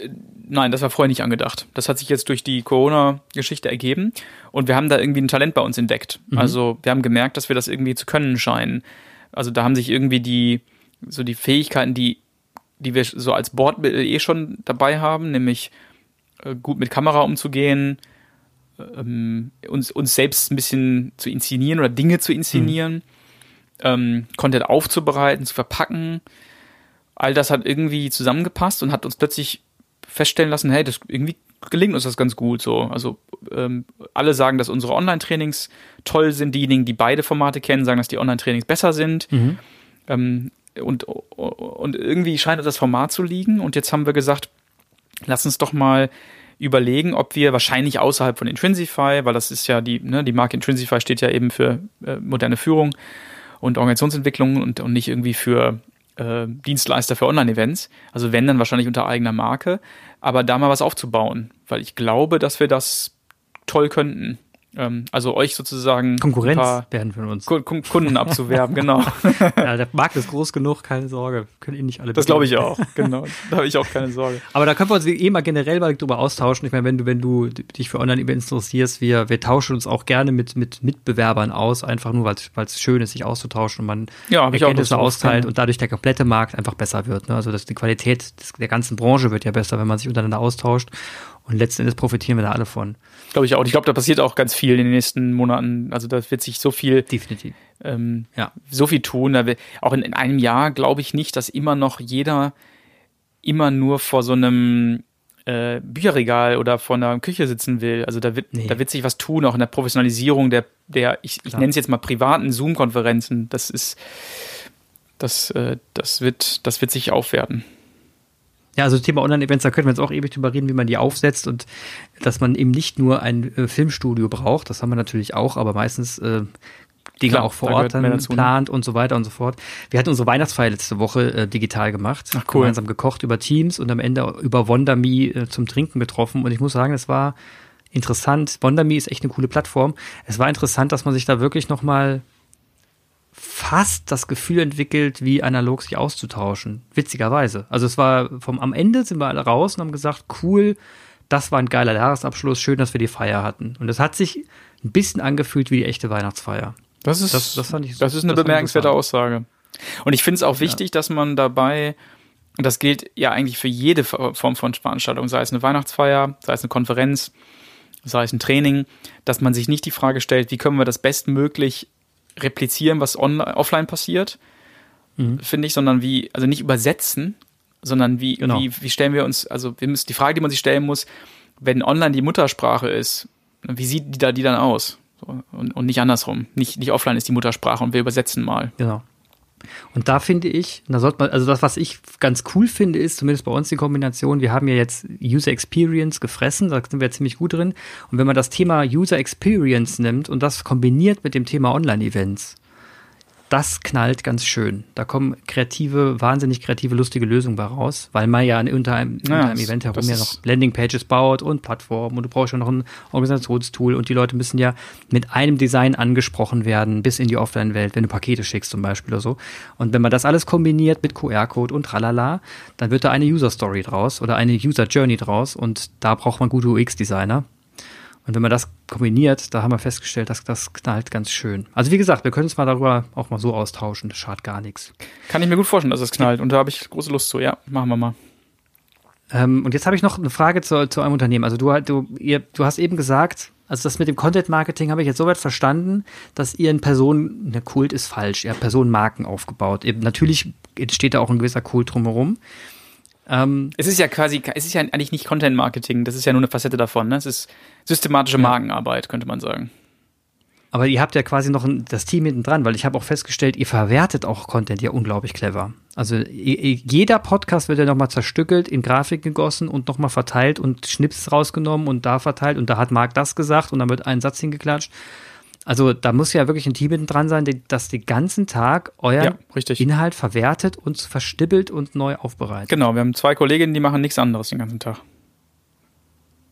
nein, das war vorher nicht angedacht. Das hat sich jetzt durch die Corona-Geschichte ergeben und wir haben da irgendwie ein Talent bei uns entdeckt. Mhm. Also wir haben gemerkt, dass wir das irgendwie zu können scheinen. Also da haben sich irgendwie die, so die Fähigkeiten, die die wir so als Bordmittel eh schon dabei haben, nämlich äh, gut mit Kamera umzugehen, ähm, uns, uns selbst ein bisschen zu inszenieren oder Dinge zu inszenieren, mhm. ähm, Content aufzubereiten, zu verpacken. All das hat irgendwie zusammengepasst und hat uns plötzlich feststellen lassen, hey, das irgendwie gelingt uns das ganz gut so. Also ähm, alle sagen, dass unsere Online-Trainings toll sind. Diejenigen, die beide Formate kennen, sagen, dass die Online-Trainings besser sind. Mhm. Und, und irgendwie scheint das Format zu liegen. Und jetzt haben wir gesagt, lass uns doch mal überlegen, ob wir wahrscheinlich außerhalb von Intrinsify, weil das ist ja die, ne, die Marke Intrinsify steht ja eben für äh, moderne Führung und Organisationsentwicklung und, und nicht irgendwie für äh, Dienstleister für Online-Events. Also wenn dann wahrscheinlich unter eigener Marke, aber da mal was aufzubauen, weil ich glaube, dass wir das toll könnten. Ähm, also euch sozusagen Konkurrenz werden von uns. Kunden abzuwerben, genau. ja, der Markt ist groß genug, keine Sorge. Können ihn nicht alle Das glaube ich auch, genau. Da habe ich auch keine Sorge. Aber da können wir uns eh mal generell mal drüber austauschen. Ich meine, wenn du, wenn du dich für Online-Events interessierst, wir, wir tauschen uns auch gerne mit, mit Mitbewerbern aus, einfach nur, weil es schön ist, sich auszutauschen und man ja, Erkenntnisse austeilt und dadurch der komplette Markt einfach besser wird. Ne? Also dass die Qualität des, der ganzen Branche wird ja besser, wenn man sich untereinander austauscht. Und letzten Endes profitieren wir da alle von. Glaube ich auch. Ich glaube, da passiert auch ganz viel in den nächsten Monaten. Also da wird sich so viel. Definitiv. Ähm, ja. So viel tun. Auch in, in einem Jahr glaube ich nicht, dass immer noch jeder immer nur vor so einem äh, Bücherregal oder vor einer Küche sitzen will. Also da wird, nee. da wird sich was tun, auch in der Professionalisierung der, der ich, ich nenne es jetzt mal privaten Zoom-Konferenzen. Das ist, das, äh, das wird, das wird sich aufwerten. Ja, also Thema Online-Events, da können wir jetzt auch ewig drüber reden, wie man die aufsetzt und dass man eben nicht nur ein äh, Filmstudio braucht, das haben wir natürlich auch, aber meistens äh, Dinge Klar, auch vor Ort dann ne? plant und so weiter und so fort. Wir hatten unsere Weihnachtsfeier letzte Woche äh, digital gemacht, Ach, cool. gemeinsam gekocht über Teams und am Ende über Wonderme äh, zum Trinken getroffen und ich muss sagen, es war interessant. Wonderme ist echt eine coole Plattform. Es war interessant, dass man sich da wirklich noch mal fast das Gefühl entwickelt, wie analog sich auszutauschen. Witzigerweise. Also es war vom am Ende sind wir alle raus und haben gesagt, cool, das war ein geiler Jahresabschluss, schön, dass wir die Feier hatten. Und es hat sich ein bisschen angefühlt wie die echte Weihnachtsfeier. Das ist, das, das, fand ich, das ist eine das bemerkenswerte Aussage. Und ich finde es auch wichtig, ja. dass man dabei, und das gilt ja eigentlich für jede Form von Veranstaltung, sei es eine Weihnachtsfeier, sei es eine Konferenz, sei es ein Training, dass man sich nicht die Frage stellt, wie können wir das bestmöglich replizieren, was online, offline passiert, mhm. finde ich, sondern wie, also nicht übersetzen, sondern wie, genau. wie, wie stellen wir uns, also wir müssen, die Frage, die man sich stellen muss, wenn online die Muttersprache ist, wie sieht die da die dann aus? So, und, und nicht andersrum. Nicht, nicht offline ist die Muttersprache und wir übersetzen mal. Genau. Und da finde ich, da sollte man, also das, was ich ganz cool finde, ist zumindest bei uns die Kombination, wir haben ja jetzt User Experience gefressen, da sind wir ziemlich gut drin. Und wenn man das Thema User Experience nimmt und das kombiniert mit dem Thema Online-Events, das knallt ganz schön. Da kommen kreative, wahnsinnig kreative, lustige Lösungen bei raus, weil man ja unter einem, ja, unter einem Event herum ja noch Landingpages baut und Plattformen und du brauchst ja noch ein Organisationstool und die Leute müssen ja mit einem Design angesprochen werden bis in die Offline-Welt, wenn du Pakete schickst zum Beispiel oder so. Und wenn man das alles kombiniert mit QR-Code und tralala, dann wird da eine User-Story draus oder eine User-Journey draus und da braucht man gute UX-Designer. Und wenn man das kombiniert, da haben wir festgestellt, dass das knallt ganz schön. Also wie gesagt, wir können uns mal darüber auch mal so austauschen. Das schadet gar nichts. Kann ich mir gut vorstellen, dass es knallt. Und da habe ich große Lust zu. Ja, machen wir mal. Ähm, und jetzt habe ich noch eine Frage zu, zu einem Unternehmen. Also du, du, ihr, du hast eben gesagt, also das mit dem Content Marketing habe ich jetzt soweit verstanden, dass ihr in Personen, der Kult ist falsch, ihr habt Personenmarken aufgebaut. Eben, natürlich entsteht da auch ein gewisser Kult drumherum. Ähm, es ist ja quasi, es ist ja eigentlich nicht Content Marketing, das ist ja nur eine Facette davon. Ne? Es ist systematische ja. Markenarbeit, könnte man sagen. Aber ihr habt ja quasi noch ein, das Team hinten dran, weil ich habe auch festgestellt, ihr verwertet auch Content ja unglaublich clever. Also jeder Podcast wird ja nochmal zerstückelt, in Grafik gegossen und nochmal verteilt und Schnips rausgenommen und da verteilt und da hat Marc das gesagt und dann wird ein Satz hingeklatscht. Also da muss ja wirklich ein Team dran sein, das den ganzen Tag euren ja, Inhalt verwertet und verstippelt und neu aufbereitet. Genau, wir haben zwei Kolleginnen, die machen nichts anderes den ganzen Tag.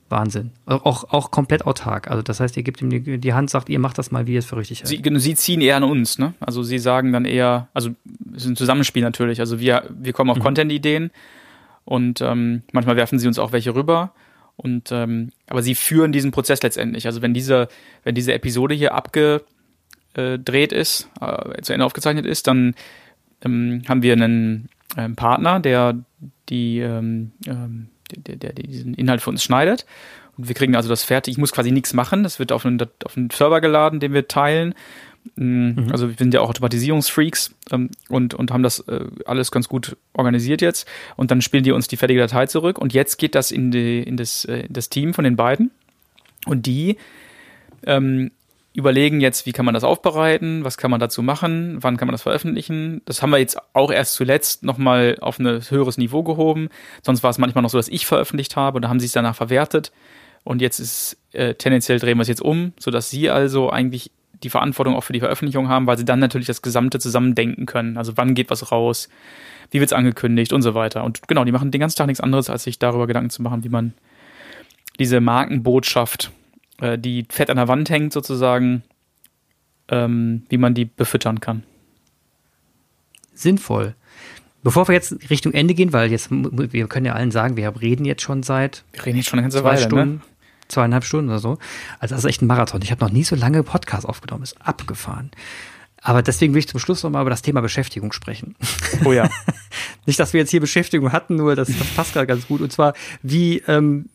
Wahnsinn. Auch, auch komplett autark. Also das heißt, ihr gebt ihm die, die Hand, sagt, ihr macht das mal, wie ihr es für richtig hält. Sie, genau, sie ziehen eher an uns, ne? Also sie sagen dann eher, also es ist ein Zusammenspiel natürlich. Also wir, wir kommen auf mhm. Content-Ideen und ähm, manchmal werfen sie uns auch welche rüber und ähm, aber sie führen diesen Prozess letztendlich. Also wenn diese, wenn diese Episode hier abgedreht ist, äh, zu Ende aufgezeichnet ist, dann ähm, haben wir einen äh, Partner, der die ähm, ähm, der, der diesen Inhalt für uns schneidet. Und wir kriegen also das fertig. Ich muss quasi nichts machen. Das wird auf einen, auf einen Server geladen, den wir teilen. Mhm. Also wir sind ja auch Automatisierungsfreaks ähm, und, und haben das äh, alles ganz gut organisiert jetzt. Und dann spielen die uns die fertige Datei zurück. Und jetzt geht das in, die, in, das, äh, das Team von den beiden. Und die ähm, überlegen jetzt, wie kann man das aufbereiten, was kann man dazu machen, wann kann man das veröffentlichen. Das haben wir jetzt auch erst zuletzt nochmal auf ein höheres Niveau gehoben. Sonst war es manchmal noch so, dass ich veröffentlicht habe und da haben sie es danach verwertet. Und jetzt ist äh, tendenziell drehen wir es jetzt um, sodass sie also eigentlich die Verantwortung auch für die Veröffentlichung haben, weil sie dann natürlich das Gesamte zusammendenken können. Also wann geht was raus, wie wird es angekündigt und so weiter. Und genau, die machen den ganzen Tag nichts anderes, als sich darüber Gedanken zu machen, wie man diese Markenbotschaft äh, die fett an der Wand hängt sozusagen, ähm, wie man die befüttern kann. Sinnvoll. Bevor wir jetzt Richtung Ende gehen, weil jetzt, wir können ja allen sagen, wir reden jetzt schon seit wir reden jetzt schon eine ganze zwei Weile, Stunden, ne? Zweieinhalb Stunden oder so. Also das ist echt ein Marathon. Ich habe noch nie so lange Podcast aufgenommen, ist abgefahren. Aber deswegen will ich zum Schluss nochmal über das Thema Beschäftigung sprechen. Oh ja. Nicht, dass wir jetzt hier Beschäftigung hatten, nur das, das passt gerade ganz gut. Und zwar, wie, ähm,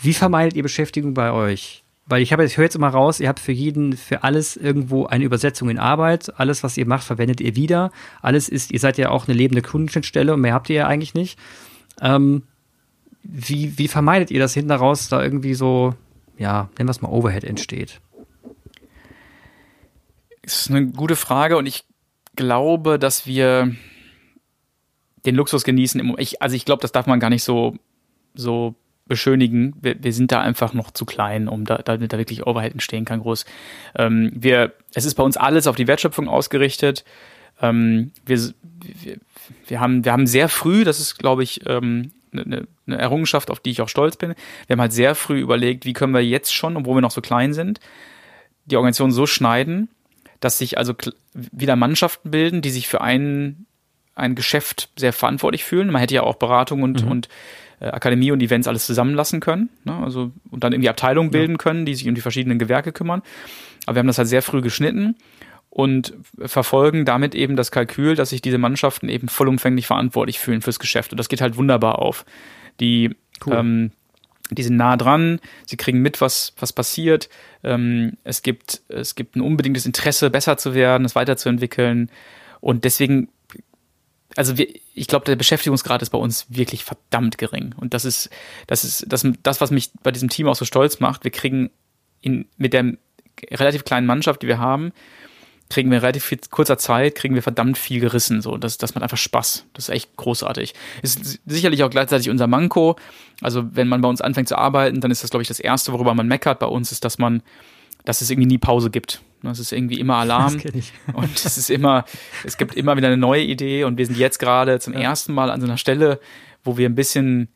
wie vermeidet ihr Beschäftigung bei euch? Weil ich habe, ich höre jetzt immer raus, ihr habt für jeden, für alles irgendwo eine Übersetzung in Arbeit. Alles, was ihr macht, verwendet ihr wieder. Alles ist, ihr seid ja auch eine lebende Kundenschnittstelle und mehr habt ihr ja eigentlich nicht. Ähm, wie, wie vermeidet ihr das hinten raus, da irgendwie so, ja, nennen wir es mal Overhead entsteht? Das ist eine gute Frage und ich glaube, dass wir den Luxus genießen. Ich, also ich glaube, das darf man gar nicht so, so beschönigen. Wir, wir sind da einfach noch zu klein, um da, damit da wirklich Overhead entstehen kann, groß. Ähm, wir, es ist bei uns alles auf die Wertschöpfung ausgerichtet. Ähm, wir, wir, wir, haben, wir haben sehr früh, das ist, glaube ich, ähm, eine, eine Errungenschaft, auf die ich auch stolz bin. Wir haben halt sehr früh überlegt, wie können wir jetzt schon, obwohl wir noch so klein sind, die Organisation so schneiden, dass sich also wieder Mannschaften bilden, die sich für ein, ein Geschäft sehr verantwortlich fühlen. Man hätte ja auch Beratung und, mhm. und äh, Akademie und Events alles zusammenlassen können. Ne? Also, und dann irgendwie Abteilungen bilden ja. können, die sich um die verschiedenen Gewerke kümmern. Aber wir haben das halt sehr früh geschnitten und verfolgen damit eben das Kalkül, dass sich diese Mannschaften eben vollumfänglich verantwortlich fühlen fürs Geschäft. Und das geht halt wunderbar auf. Die cool. ähm, die sind nah dran, sie kriegen mit, was, was passiert. Ähm, es, gibt, es gibt ein unbedingtes Interesse, besser zu werden, es weiterzuentwickeln. Und deswegen, also wir, ich glaube, der Beschäftigungsgrad ist bei uns wirklich verdammt gering. Und das ist, das ist das, das, was mich bei diesem Team auch so stolz macht. Wir kriegen in, mit der relativ kleinen Mannschaft, die wir haben, kriegen wir relativ viel kurzer Zeit, kriegen wir verdammt viel gerissen. So, das, das macht einfach Spaß. Das ist echt großartig. Ist sicherlich auch gleichzeitig unser Manko. Also, wenn man bei uns anfängt zu arbeiten, dann ist das, glaube ich, das Erste, worüber man meckert bei uns, ist, dass man, dass es irgendwie nie Pause gibt. Das ist irgendwie immer Alarm. Und es ist immer, es gibt immer wieder eine neue Idee. Und wir sind jetzt gerade zum ja. ersten Mal an so einer Stelle, wo wir ein bisschen,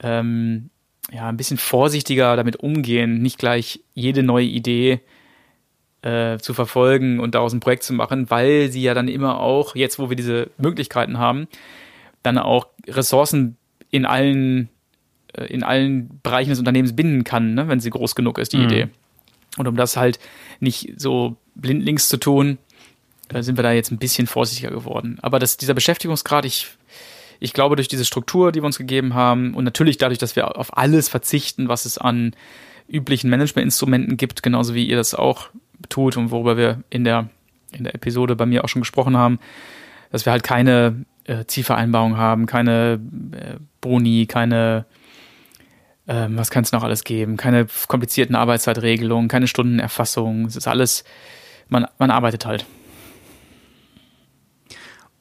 ähm, ja, ein bisschen vorsichtiger damit umgehen, nicht gleich jede neue Idee äh, zu verfolgen und daraus ein Projekt zu machen, weil sie ja dann immer auch, jetzt wo wir diese Möglichkeiten haben, dann auch Ressourcen in allen, äh, in allen Bereichen des Unternehmens binden kann, ne, wenn sie groß genug ist, die mhm. Idee. Und um das halt nicht so blindlings zu tun, äh, sind wir da jetzt ein bisschen vorsichtiger geworden. Aber das, dieser Beschäftigungsgrad, ich, ich glaube, durch diese Struktur, die wir uns gegeben haben und natürlich dadurch, dass wir auf alles verzichten, was es an üblichen Managementinstrumenten gibt, genauso wie ihr das auch tut und worüber wir in der, in der Episode bei mir auch schon gesprochen haben, dass wir halt keine äh, Zielvereinbarung haben, keine äh, Boni, keine, äh, was kann es noch alles geben, keine komplizierten Arbeitszeitregelungen, keine Stundenerfassung. Es ist alles, man, man arbeitet halt.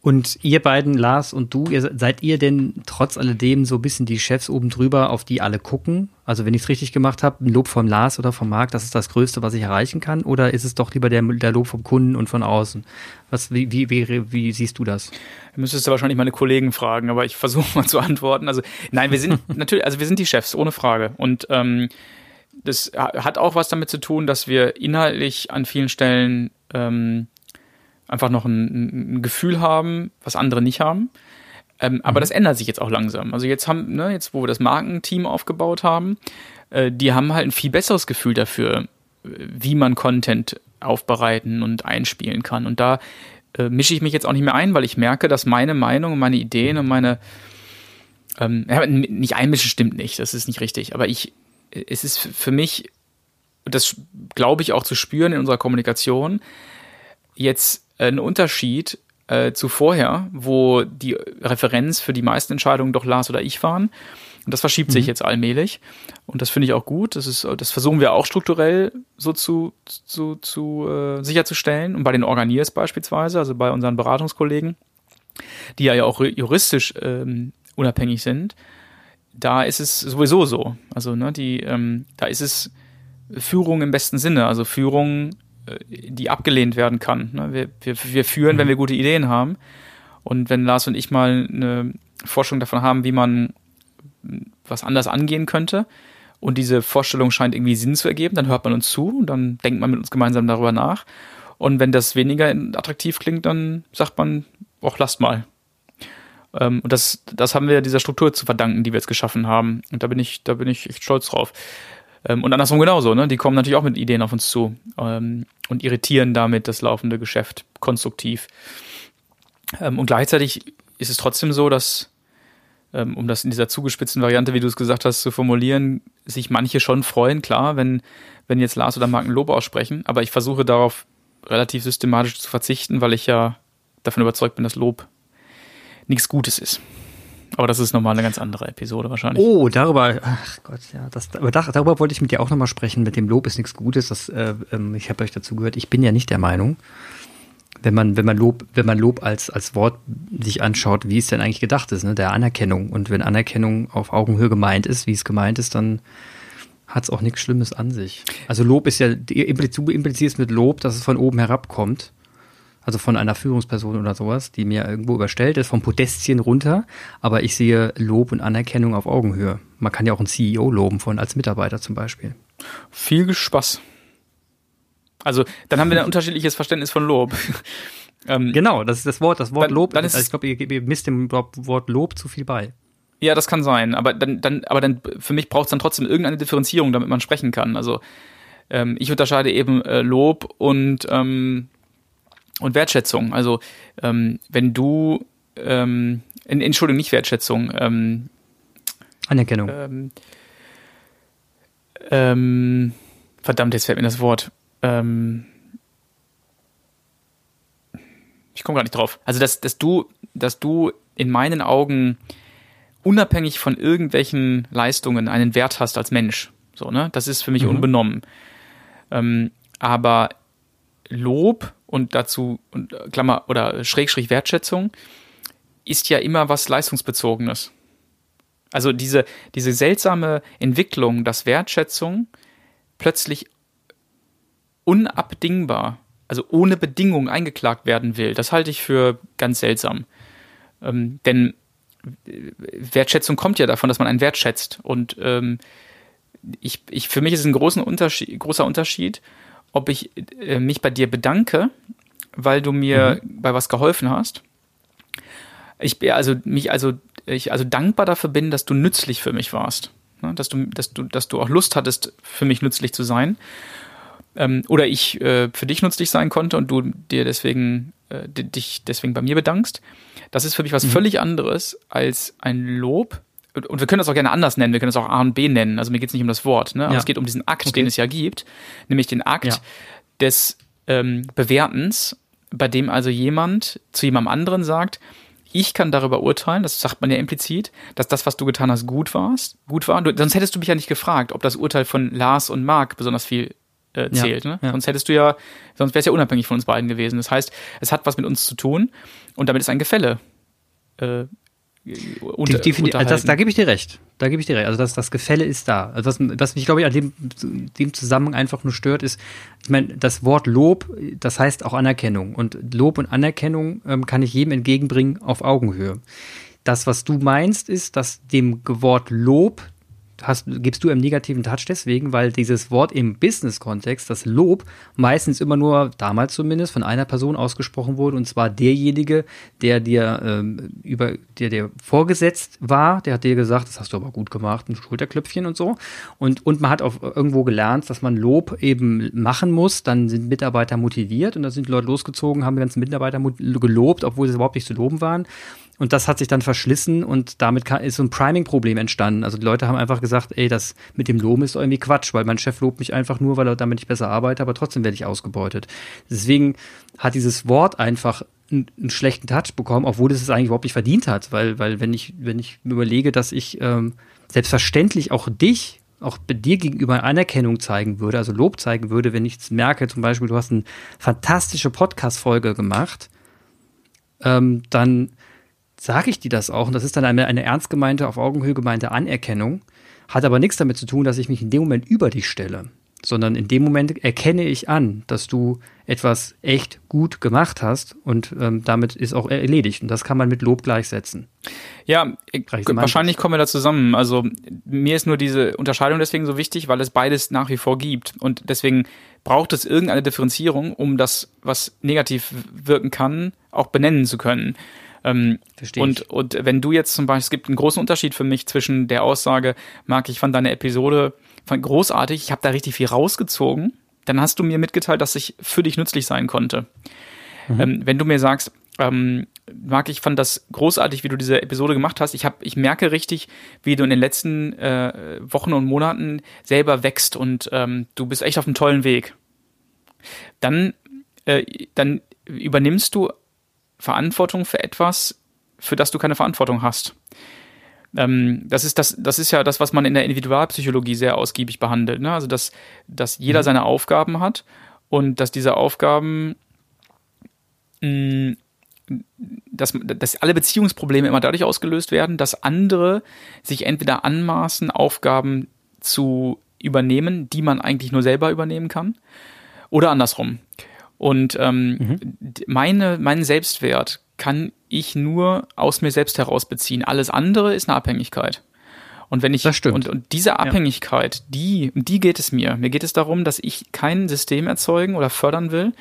Und ihr beiden, Lars und du, ihr, seid ihr denn trotz alledem so ein bisschen die Chefs oben drüber, auf die alle gucken? Also wenn ich es richtig gemacht habe, ein Lob vom Lars oder vom Marc, das ist das Größte, was ich erreichen kann? Oder ist es doch lieber der, der Lob vom Kunden und von außen? Was, wie, wie, wie, wie siehst du das? Müsstest du wahrscheinlich meine Kollegen fragen, aber ich versuche mal zu antworten. Also nein, wir sind natürlich, also wir sind die Chefs, ohne Frage. Und ähm, das hat auch was damit zu tun, dass wir inhaltlich an vielen Stellen ähm, einfach noch ein, ein Gefühl haben, was andere nicht haben. Ähm, aber mhm. das ändert sich jetzt auch langsam. Also jetzt haben, ne, jetzt wo wir das Markenteam aufgebaut haben, äh, die haben halt ein viel besseres Gefühl dafür, wie man Content aufbereiten und einspielen kann. Und da äh, mische ich mich jetzt auch nicht mehr ein, weil ich merke, dass meine Meinung und meine Ideen und meine ähm, nicht einmischen stimmt nicht, das ist nicht richtig. Aber ich, es ist für mich, das glaube ich auch zu spüren in unserer Kommunikation, jetzt ein Unterschied äh, zu vorher, wo die Referenz für die meisten Entscheidungen doch Lars oder ich waren. Und das verschiebt mhm. sich jetzt allmählich. Und das finde ich auch gut. Das ist, das versuchen wir auch strukturell so zu, zu, zu äh, sicherzustellen. Und bei den Organiers beispielsweise, also bei unseren Beratungskollegen, die ja auch juristisch ähm, unabhängig sind, da ist es sowieso so. Also, ne, die, ähm, da ist es Führung im besten Sinne. Also Führung die abgelehnt werden kann. Ne? Wir, wir, wir führen, wenn mhm. wir gute Ideen haben. Und wenn Lars und ich mal eine Forschung davon haben, wie man was anders angehen könnte und diese Vorstellung scheint irgendwie Sinn zu ergeben, dann hört man uns zu und dann denkt man mit uns gemeinsam darüber nach. Und wenn das weniger attraktiv klingt, dann sagt man, auch lasst mal. Ähm, und das, das haben wir dieser Struktur zu verdanken, die wir jetzt geschaffen haben. Und da bin ich, da bin ich echt stolz drauf. Ähm, und andersrum genauso, ne? Die kommen natürlich auch mit Ideen auf uns zu ähm, und irritieren damit das laufende Geschäft konstruktiv. Ähm, und gleichzeitig ist es trotzdem so, dass, ähm, um das in dieser zugespitzten Variante, wie du es gesagt hast, zu formulieren, sich manche schon freuen, klar, wenn, wenn jetzt Lars oder Marken Lob aussprechen. Aber ich versuche darauf relativ systematisch zu verzichten, weil ich ja davon überzeugt bin, dass Lob nichts Gutes ist. Aber das ist nochmal eine ganz andere Episode wahrscheinlich. Oh, darüber, ach Gott, ja, das, aber darüber wollte ich mit dir auch nochmal sprechen. Mit dem Lob ist nichts Gutes. Das, äh, ähm, ich habe euch dazu gehört. Ich bin ja nicht der Meinung, wenn man, wenn man Lob, wenn man Lob als, als Wort sich anschaut, wie es denn eigentlich gedacht ist, ne, der Anerkennung. Und wenn Anerkennung auf Augenhöhe gemeint ist, wie es gemeint ist, dann hat es auch nichts Schlimmes an sich. Also Lob ist ja, du implizierst mit Lob, dass es von oben herabkommt also von einer Führungsperson oder sowas, die mir irgendwo überstellt ist, vom Podestchen runter, aber ich sehe Lob und Anerkennung auf Augenhöhe. Man kann ja auch einen CEO loben von als Mitarbeiter zum Beispiel. Viel Spaß. Also dann haben wir ein unterschiedliches Verständnis von Lob. ähm, genau, das ist das Wort, das Wort dann, Lob. Dann ist, also ich glaube, ihr, ihr misst dem Wort Lob zu viel bei. Ja, das kann sein, aber dann, dann, aber dann für mich braucht es dann trotzdem irgendeine Differenzierung, damit man sprechen kann. Also ähm, ich unterscheide eben äh, Lob und ähm, und Wertschätzung. Also ähm, wenn du ähm, Entschuldigung, nicht Wertschätzung, ähm, Anerkennung. Ähm, ähm, verdammt, jetzt fällt mir das Wort. Ähm, ich komme gar nicht drauf. Also dass, dass du, dass du in meinen Augen unabhängig von irgendwelchen Leistungen einen Wert hast als Mensch. So, ne? Das ist für mich mhm. unbenommen. Aber Lob und dazu, und äh, Klammer, oder Schrägstrich Wertschätzung, ist ja immer was Leistungsbezogenes. Also diese, diese seltsame Entwicklung, dass Wertschätzung plötzlich unabdingbar, also ohne Bedingung eingeklagt werden will, das halte ich für ganz seltsam. Ähm, denn äh, Wertschätzung kommt ja davon, dass man einen Wert schätzt. Und ähm, ich, ich, für mich ist es ein großen Unterschied, großer Unterschied, ob ich äh, mich bei dir bedanke, weil du mir mhm. bei was geholfen hast. Ich bin also mich also ich also dankbar dafür bin, dass du nützlich für mich warst, ne? dass du dass du dass du auch Lust hattest für mich nützlich zu sein ähm, oder ich äh, für dich nützlich sein konnte und du dir deswegen äh, dich deswegen bei mir bedankst. Das ist für mich was mhm. völlig anderes als ein Lob, und wir können das auch gerne anders nennen, wir können das auch A und B nennen. Also mir geht es nicht um das Wort, ne? aber ja. es geht um diesen Akt, okay. den es ja gibt, nämlich den Akt ja. des ähm, Bewertens, bei dem also jemand zu jemandem anderen sagt, ich kann darüber urteilen, das sagt man ja implizit, dass das, was du getan hast, gut warst, gut war. Du, sonst hättest du mich ja nicht gefragt, ob das Urteil von Lars und Marc besonders viel äh, zählt. Ja, ne? ja. Sonst hättest du ja, sonst wäre es ja unabhängig von uns beiden gewesen. Das heißt, es hat was mit uns zu tun und damit ist ein Gefälle äh, unter, die, die, also das, da gebe ich dir recht. Da gebe ich dir recht. Also das, das Gefälle ist da. Also was, was mich, glaube ich, an dem, dem Zusammenhang einfach nur stört, ist, ich meine, das Wort Lob, das heißt auch Anerkennung. Und Lob und Anerkennung ähm, kann ich jedem entgegenbringen auf Augenhöhe. Das, was du meinst, ist, dass dem Wort Lob hast, gibst du im negativen Touch deswegen, weil dieses Wort im Business-Kontext, das Lob, meistens immer nur, damals zumindest, von einer Person ausgesprochen wurde, und zwar derjenige, der dir ähm, über, der dir vorgesetzt war, der hat dir gesagt, das hast du aber gut gemacht, ein Schulterklöpfchen und so. Und, und man hat auch irgendwo gelernt, dass man Lob eben machen muss, dann sind Mitarbeiter motiviert und da sind Leute losgezogen, haben die ganzen Mitarbeiter gelobt, obwohl sie überhaupt nicht zu loben waren. Und das hat sich dann verschlissen und damit ist so ein Priming-Problem entstanden. Also die Leute haben einfach gesagt, ey, das mit dem Loben ist irgendwie Quatsch, weil mein Chef lobt mich einfach nur, weil er damit ich besser arbeite, aber trotzdem werde ich ausgebeutet. Deswegen hat dieses Wort einfach einen, einen schlechten Touch bekommen, obwohl es es eigentlich überhaupt nicht verdient hat, weil, weil wenn ich, wenn ich überlege, dass ich ähm, selbstverständlich auch dich auch dir gegenüber Anerkennung zeigen würde, also Lob zeigen würde, wenn ich merke, zum Beispiel, du hast eine fantastische Podcast-Folge gemacht, ähm, dann sage ich dir das auch. Und das ist dann eine, eine ernst gemeinte, auf Augenhöhe gemeinte Anerkennung. Hat aber nichts damit zu tun, dass ich mich in dem Moment über dich stelle. sondern in dem Moment erkenne ich an, dass du etwas echt gut gemacht hast und ähm, damit ist auch erledigt. Und das kann man mit Lob gleichsetzen. Ja, wahrscheinlich kommen wir da zusammen. Also mir ist nur diese Unterscheidung deswegen so wichtig, weil es beides nach wie vor gibt. Und deswegen braucht es irgendeine Differenzierung, um das, was negativ wirken kann, auch benennen zu können. Ähm, Verstehe und, und wenn du jetzt zum Beispiel, es gibt einen großen Unterschied für mich zwischen der Aussage, Marc, ich fand deine Episode fand großartig, ich habe da richtig viel rausgezogen, dann hast du mir mitgeteilt, dass ich für dich nützlich sein konnte. Mhm. Ähm, wenn du mir sagst, ähm, Marc, ich fand das großartig, wie du diese Episode gemacht hast. Ich, hab, ich merke richtig, wie du in den letzten äh, Wochen und Monaten selber wächst und ähm, du bist echt auf einem tollen Weg. Dann, äh, dann übernimmst du Verantwortung für etwas, für das du keine Verantwortung hast. Ähm, das, ist das, das ist ja das, was man in der Individualpsychologie sehr ausgiebig behandelt. Ne? Also, dass, dass jeder mhm. seine Aufgaben hat und dass diese Aufgaben mh, dass, dass alle Beziehungsprobleme immer dadurch ausgelöst werden, dass andere sich entweder anmaßen, Aufgaben zu übernehmen, die man eigentlich nur selber übernehmen kann, oder andersrum. Und ähm, mhm. meine, meinen Selbstwert kann ich nur aus mir selbst heraus beziehen. Alles andere ist eine Abhängigkeit. Und wenn ich und, und diese Abhängigkeit, ja. die die geht es mir. Mir geht es darum, dass ich kein System erzeugen oder fördern will,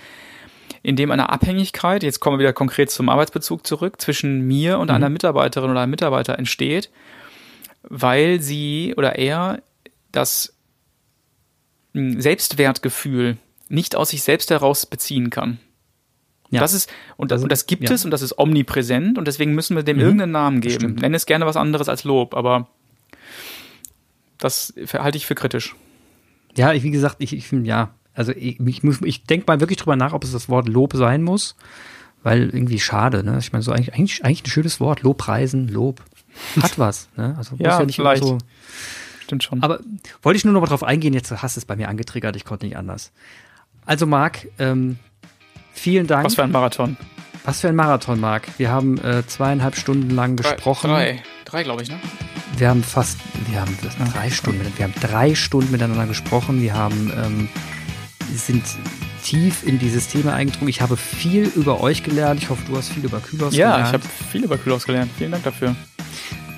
in dem eine Abhängigkeit, jetzt kommen wir wieder konkret zum Arbeitsbezug zurück, zwischen mir und mhm. einer Mitarbeiterin oder einem Mitarbeiter entsteht, weil sie oder er das hm, Selbstwertgefühl nicht aus sich selbst heraus beziehen kann. Ja. Das ist, und das, und das gibt ja. es und das ist omnipräsent und deswegen müssen wir dem mhm. irgendeinen Namen geben. Stimmt. Nenn es gerne was anderes als Lob, aber das halte ich für kritisch. Ja, wie gesagt, ich, ich ja, also ich, ich, ich denke mal wirklich drüber nach, ob es das Wort Lob sein muss, weil irgendwie schade, ne? Ich meine, so eigentlich, eigentlich, eigentlich ein schönes Wort, Lobpreisen, Lob. Hat was, ne? Also ja, ja nicht vielleicht. so. Stimmt schon. Aber wollte ich nur noch mal drauf eingehen, jetzt hast du es bei mir angetriggert, ich konnte nicht anders. Also Marc, ähm, vielen Dank. Was für ein Marathon. Was für ein Marathon, Marc. Wir haben äh, zweieinhalb Stunden lang gesprochen. Drei, drei glaube ich, ne? Wir haben fast, wir haben ja. drei Stunden, wir haben drei Stunden miteinander gesprochen. Wir haben, ähm, sind tief in dieses Thema eingedrungen. Ich habe viel über euch gelernt. Ich hoffe, du hast viel über Kühlhaus ja, gelernt. Ja, ich habe viel über Kühlhaus gelernt. Vielen Dank dafür.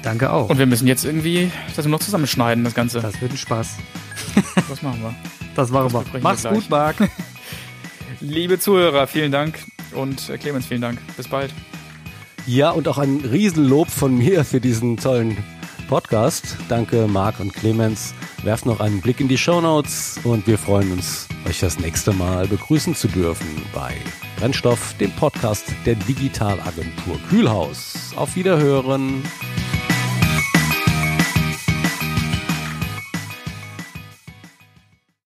Danke auch. Und wir müssen jetzt irgendwie das noch zusammenschneiden, das Ganze. Das wird ein Spaß. Was machen wir? Das machen wir. Mach's gut, Marc. Liebe Zuhörer, vielen Dank und äh, Clemens, vielen Dank. Bis bald. Ja, und auch ein Riesenlob von mir für diesen tollen Podcast. Danke Marc und Clemens. Werft noch einen Blick in die Show Notes und wir freuen uns, euch das nächste Mal begrüßen zu dürfen bei Brennstoff, dem Podcast der Digitalagentur Kühlhaus. Auf Wiederhören.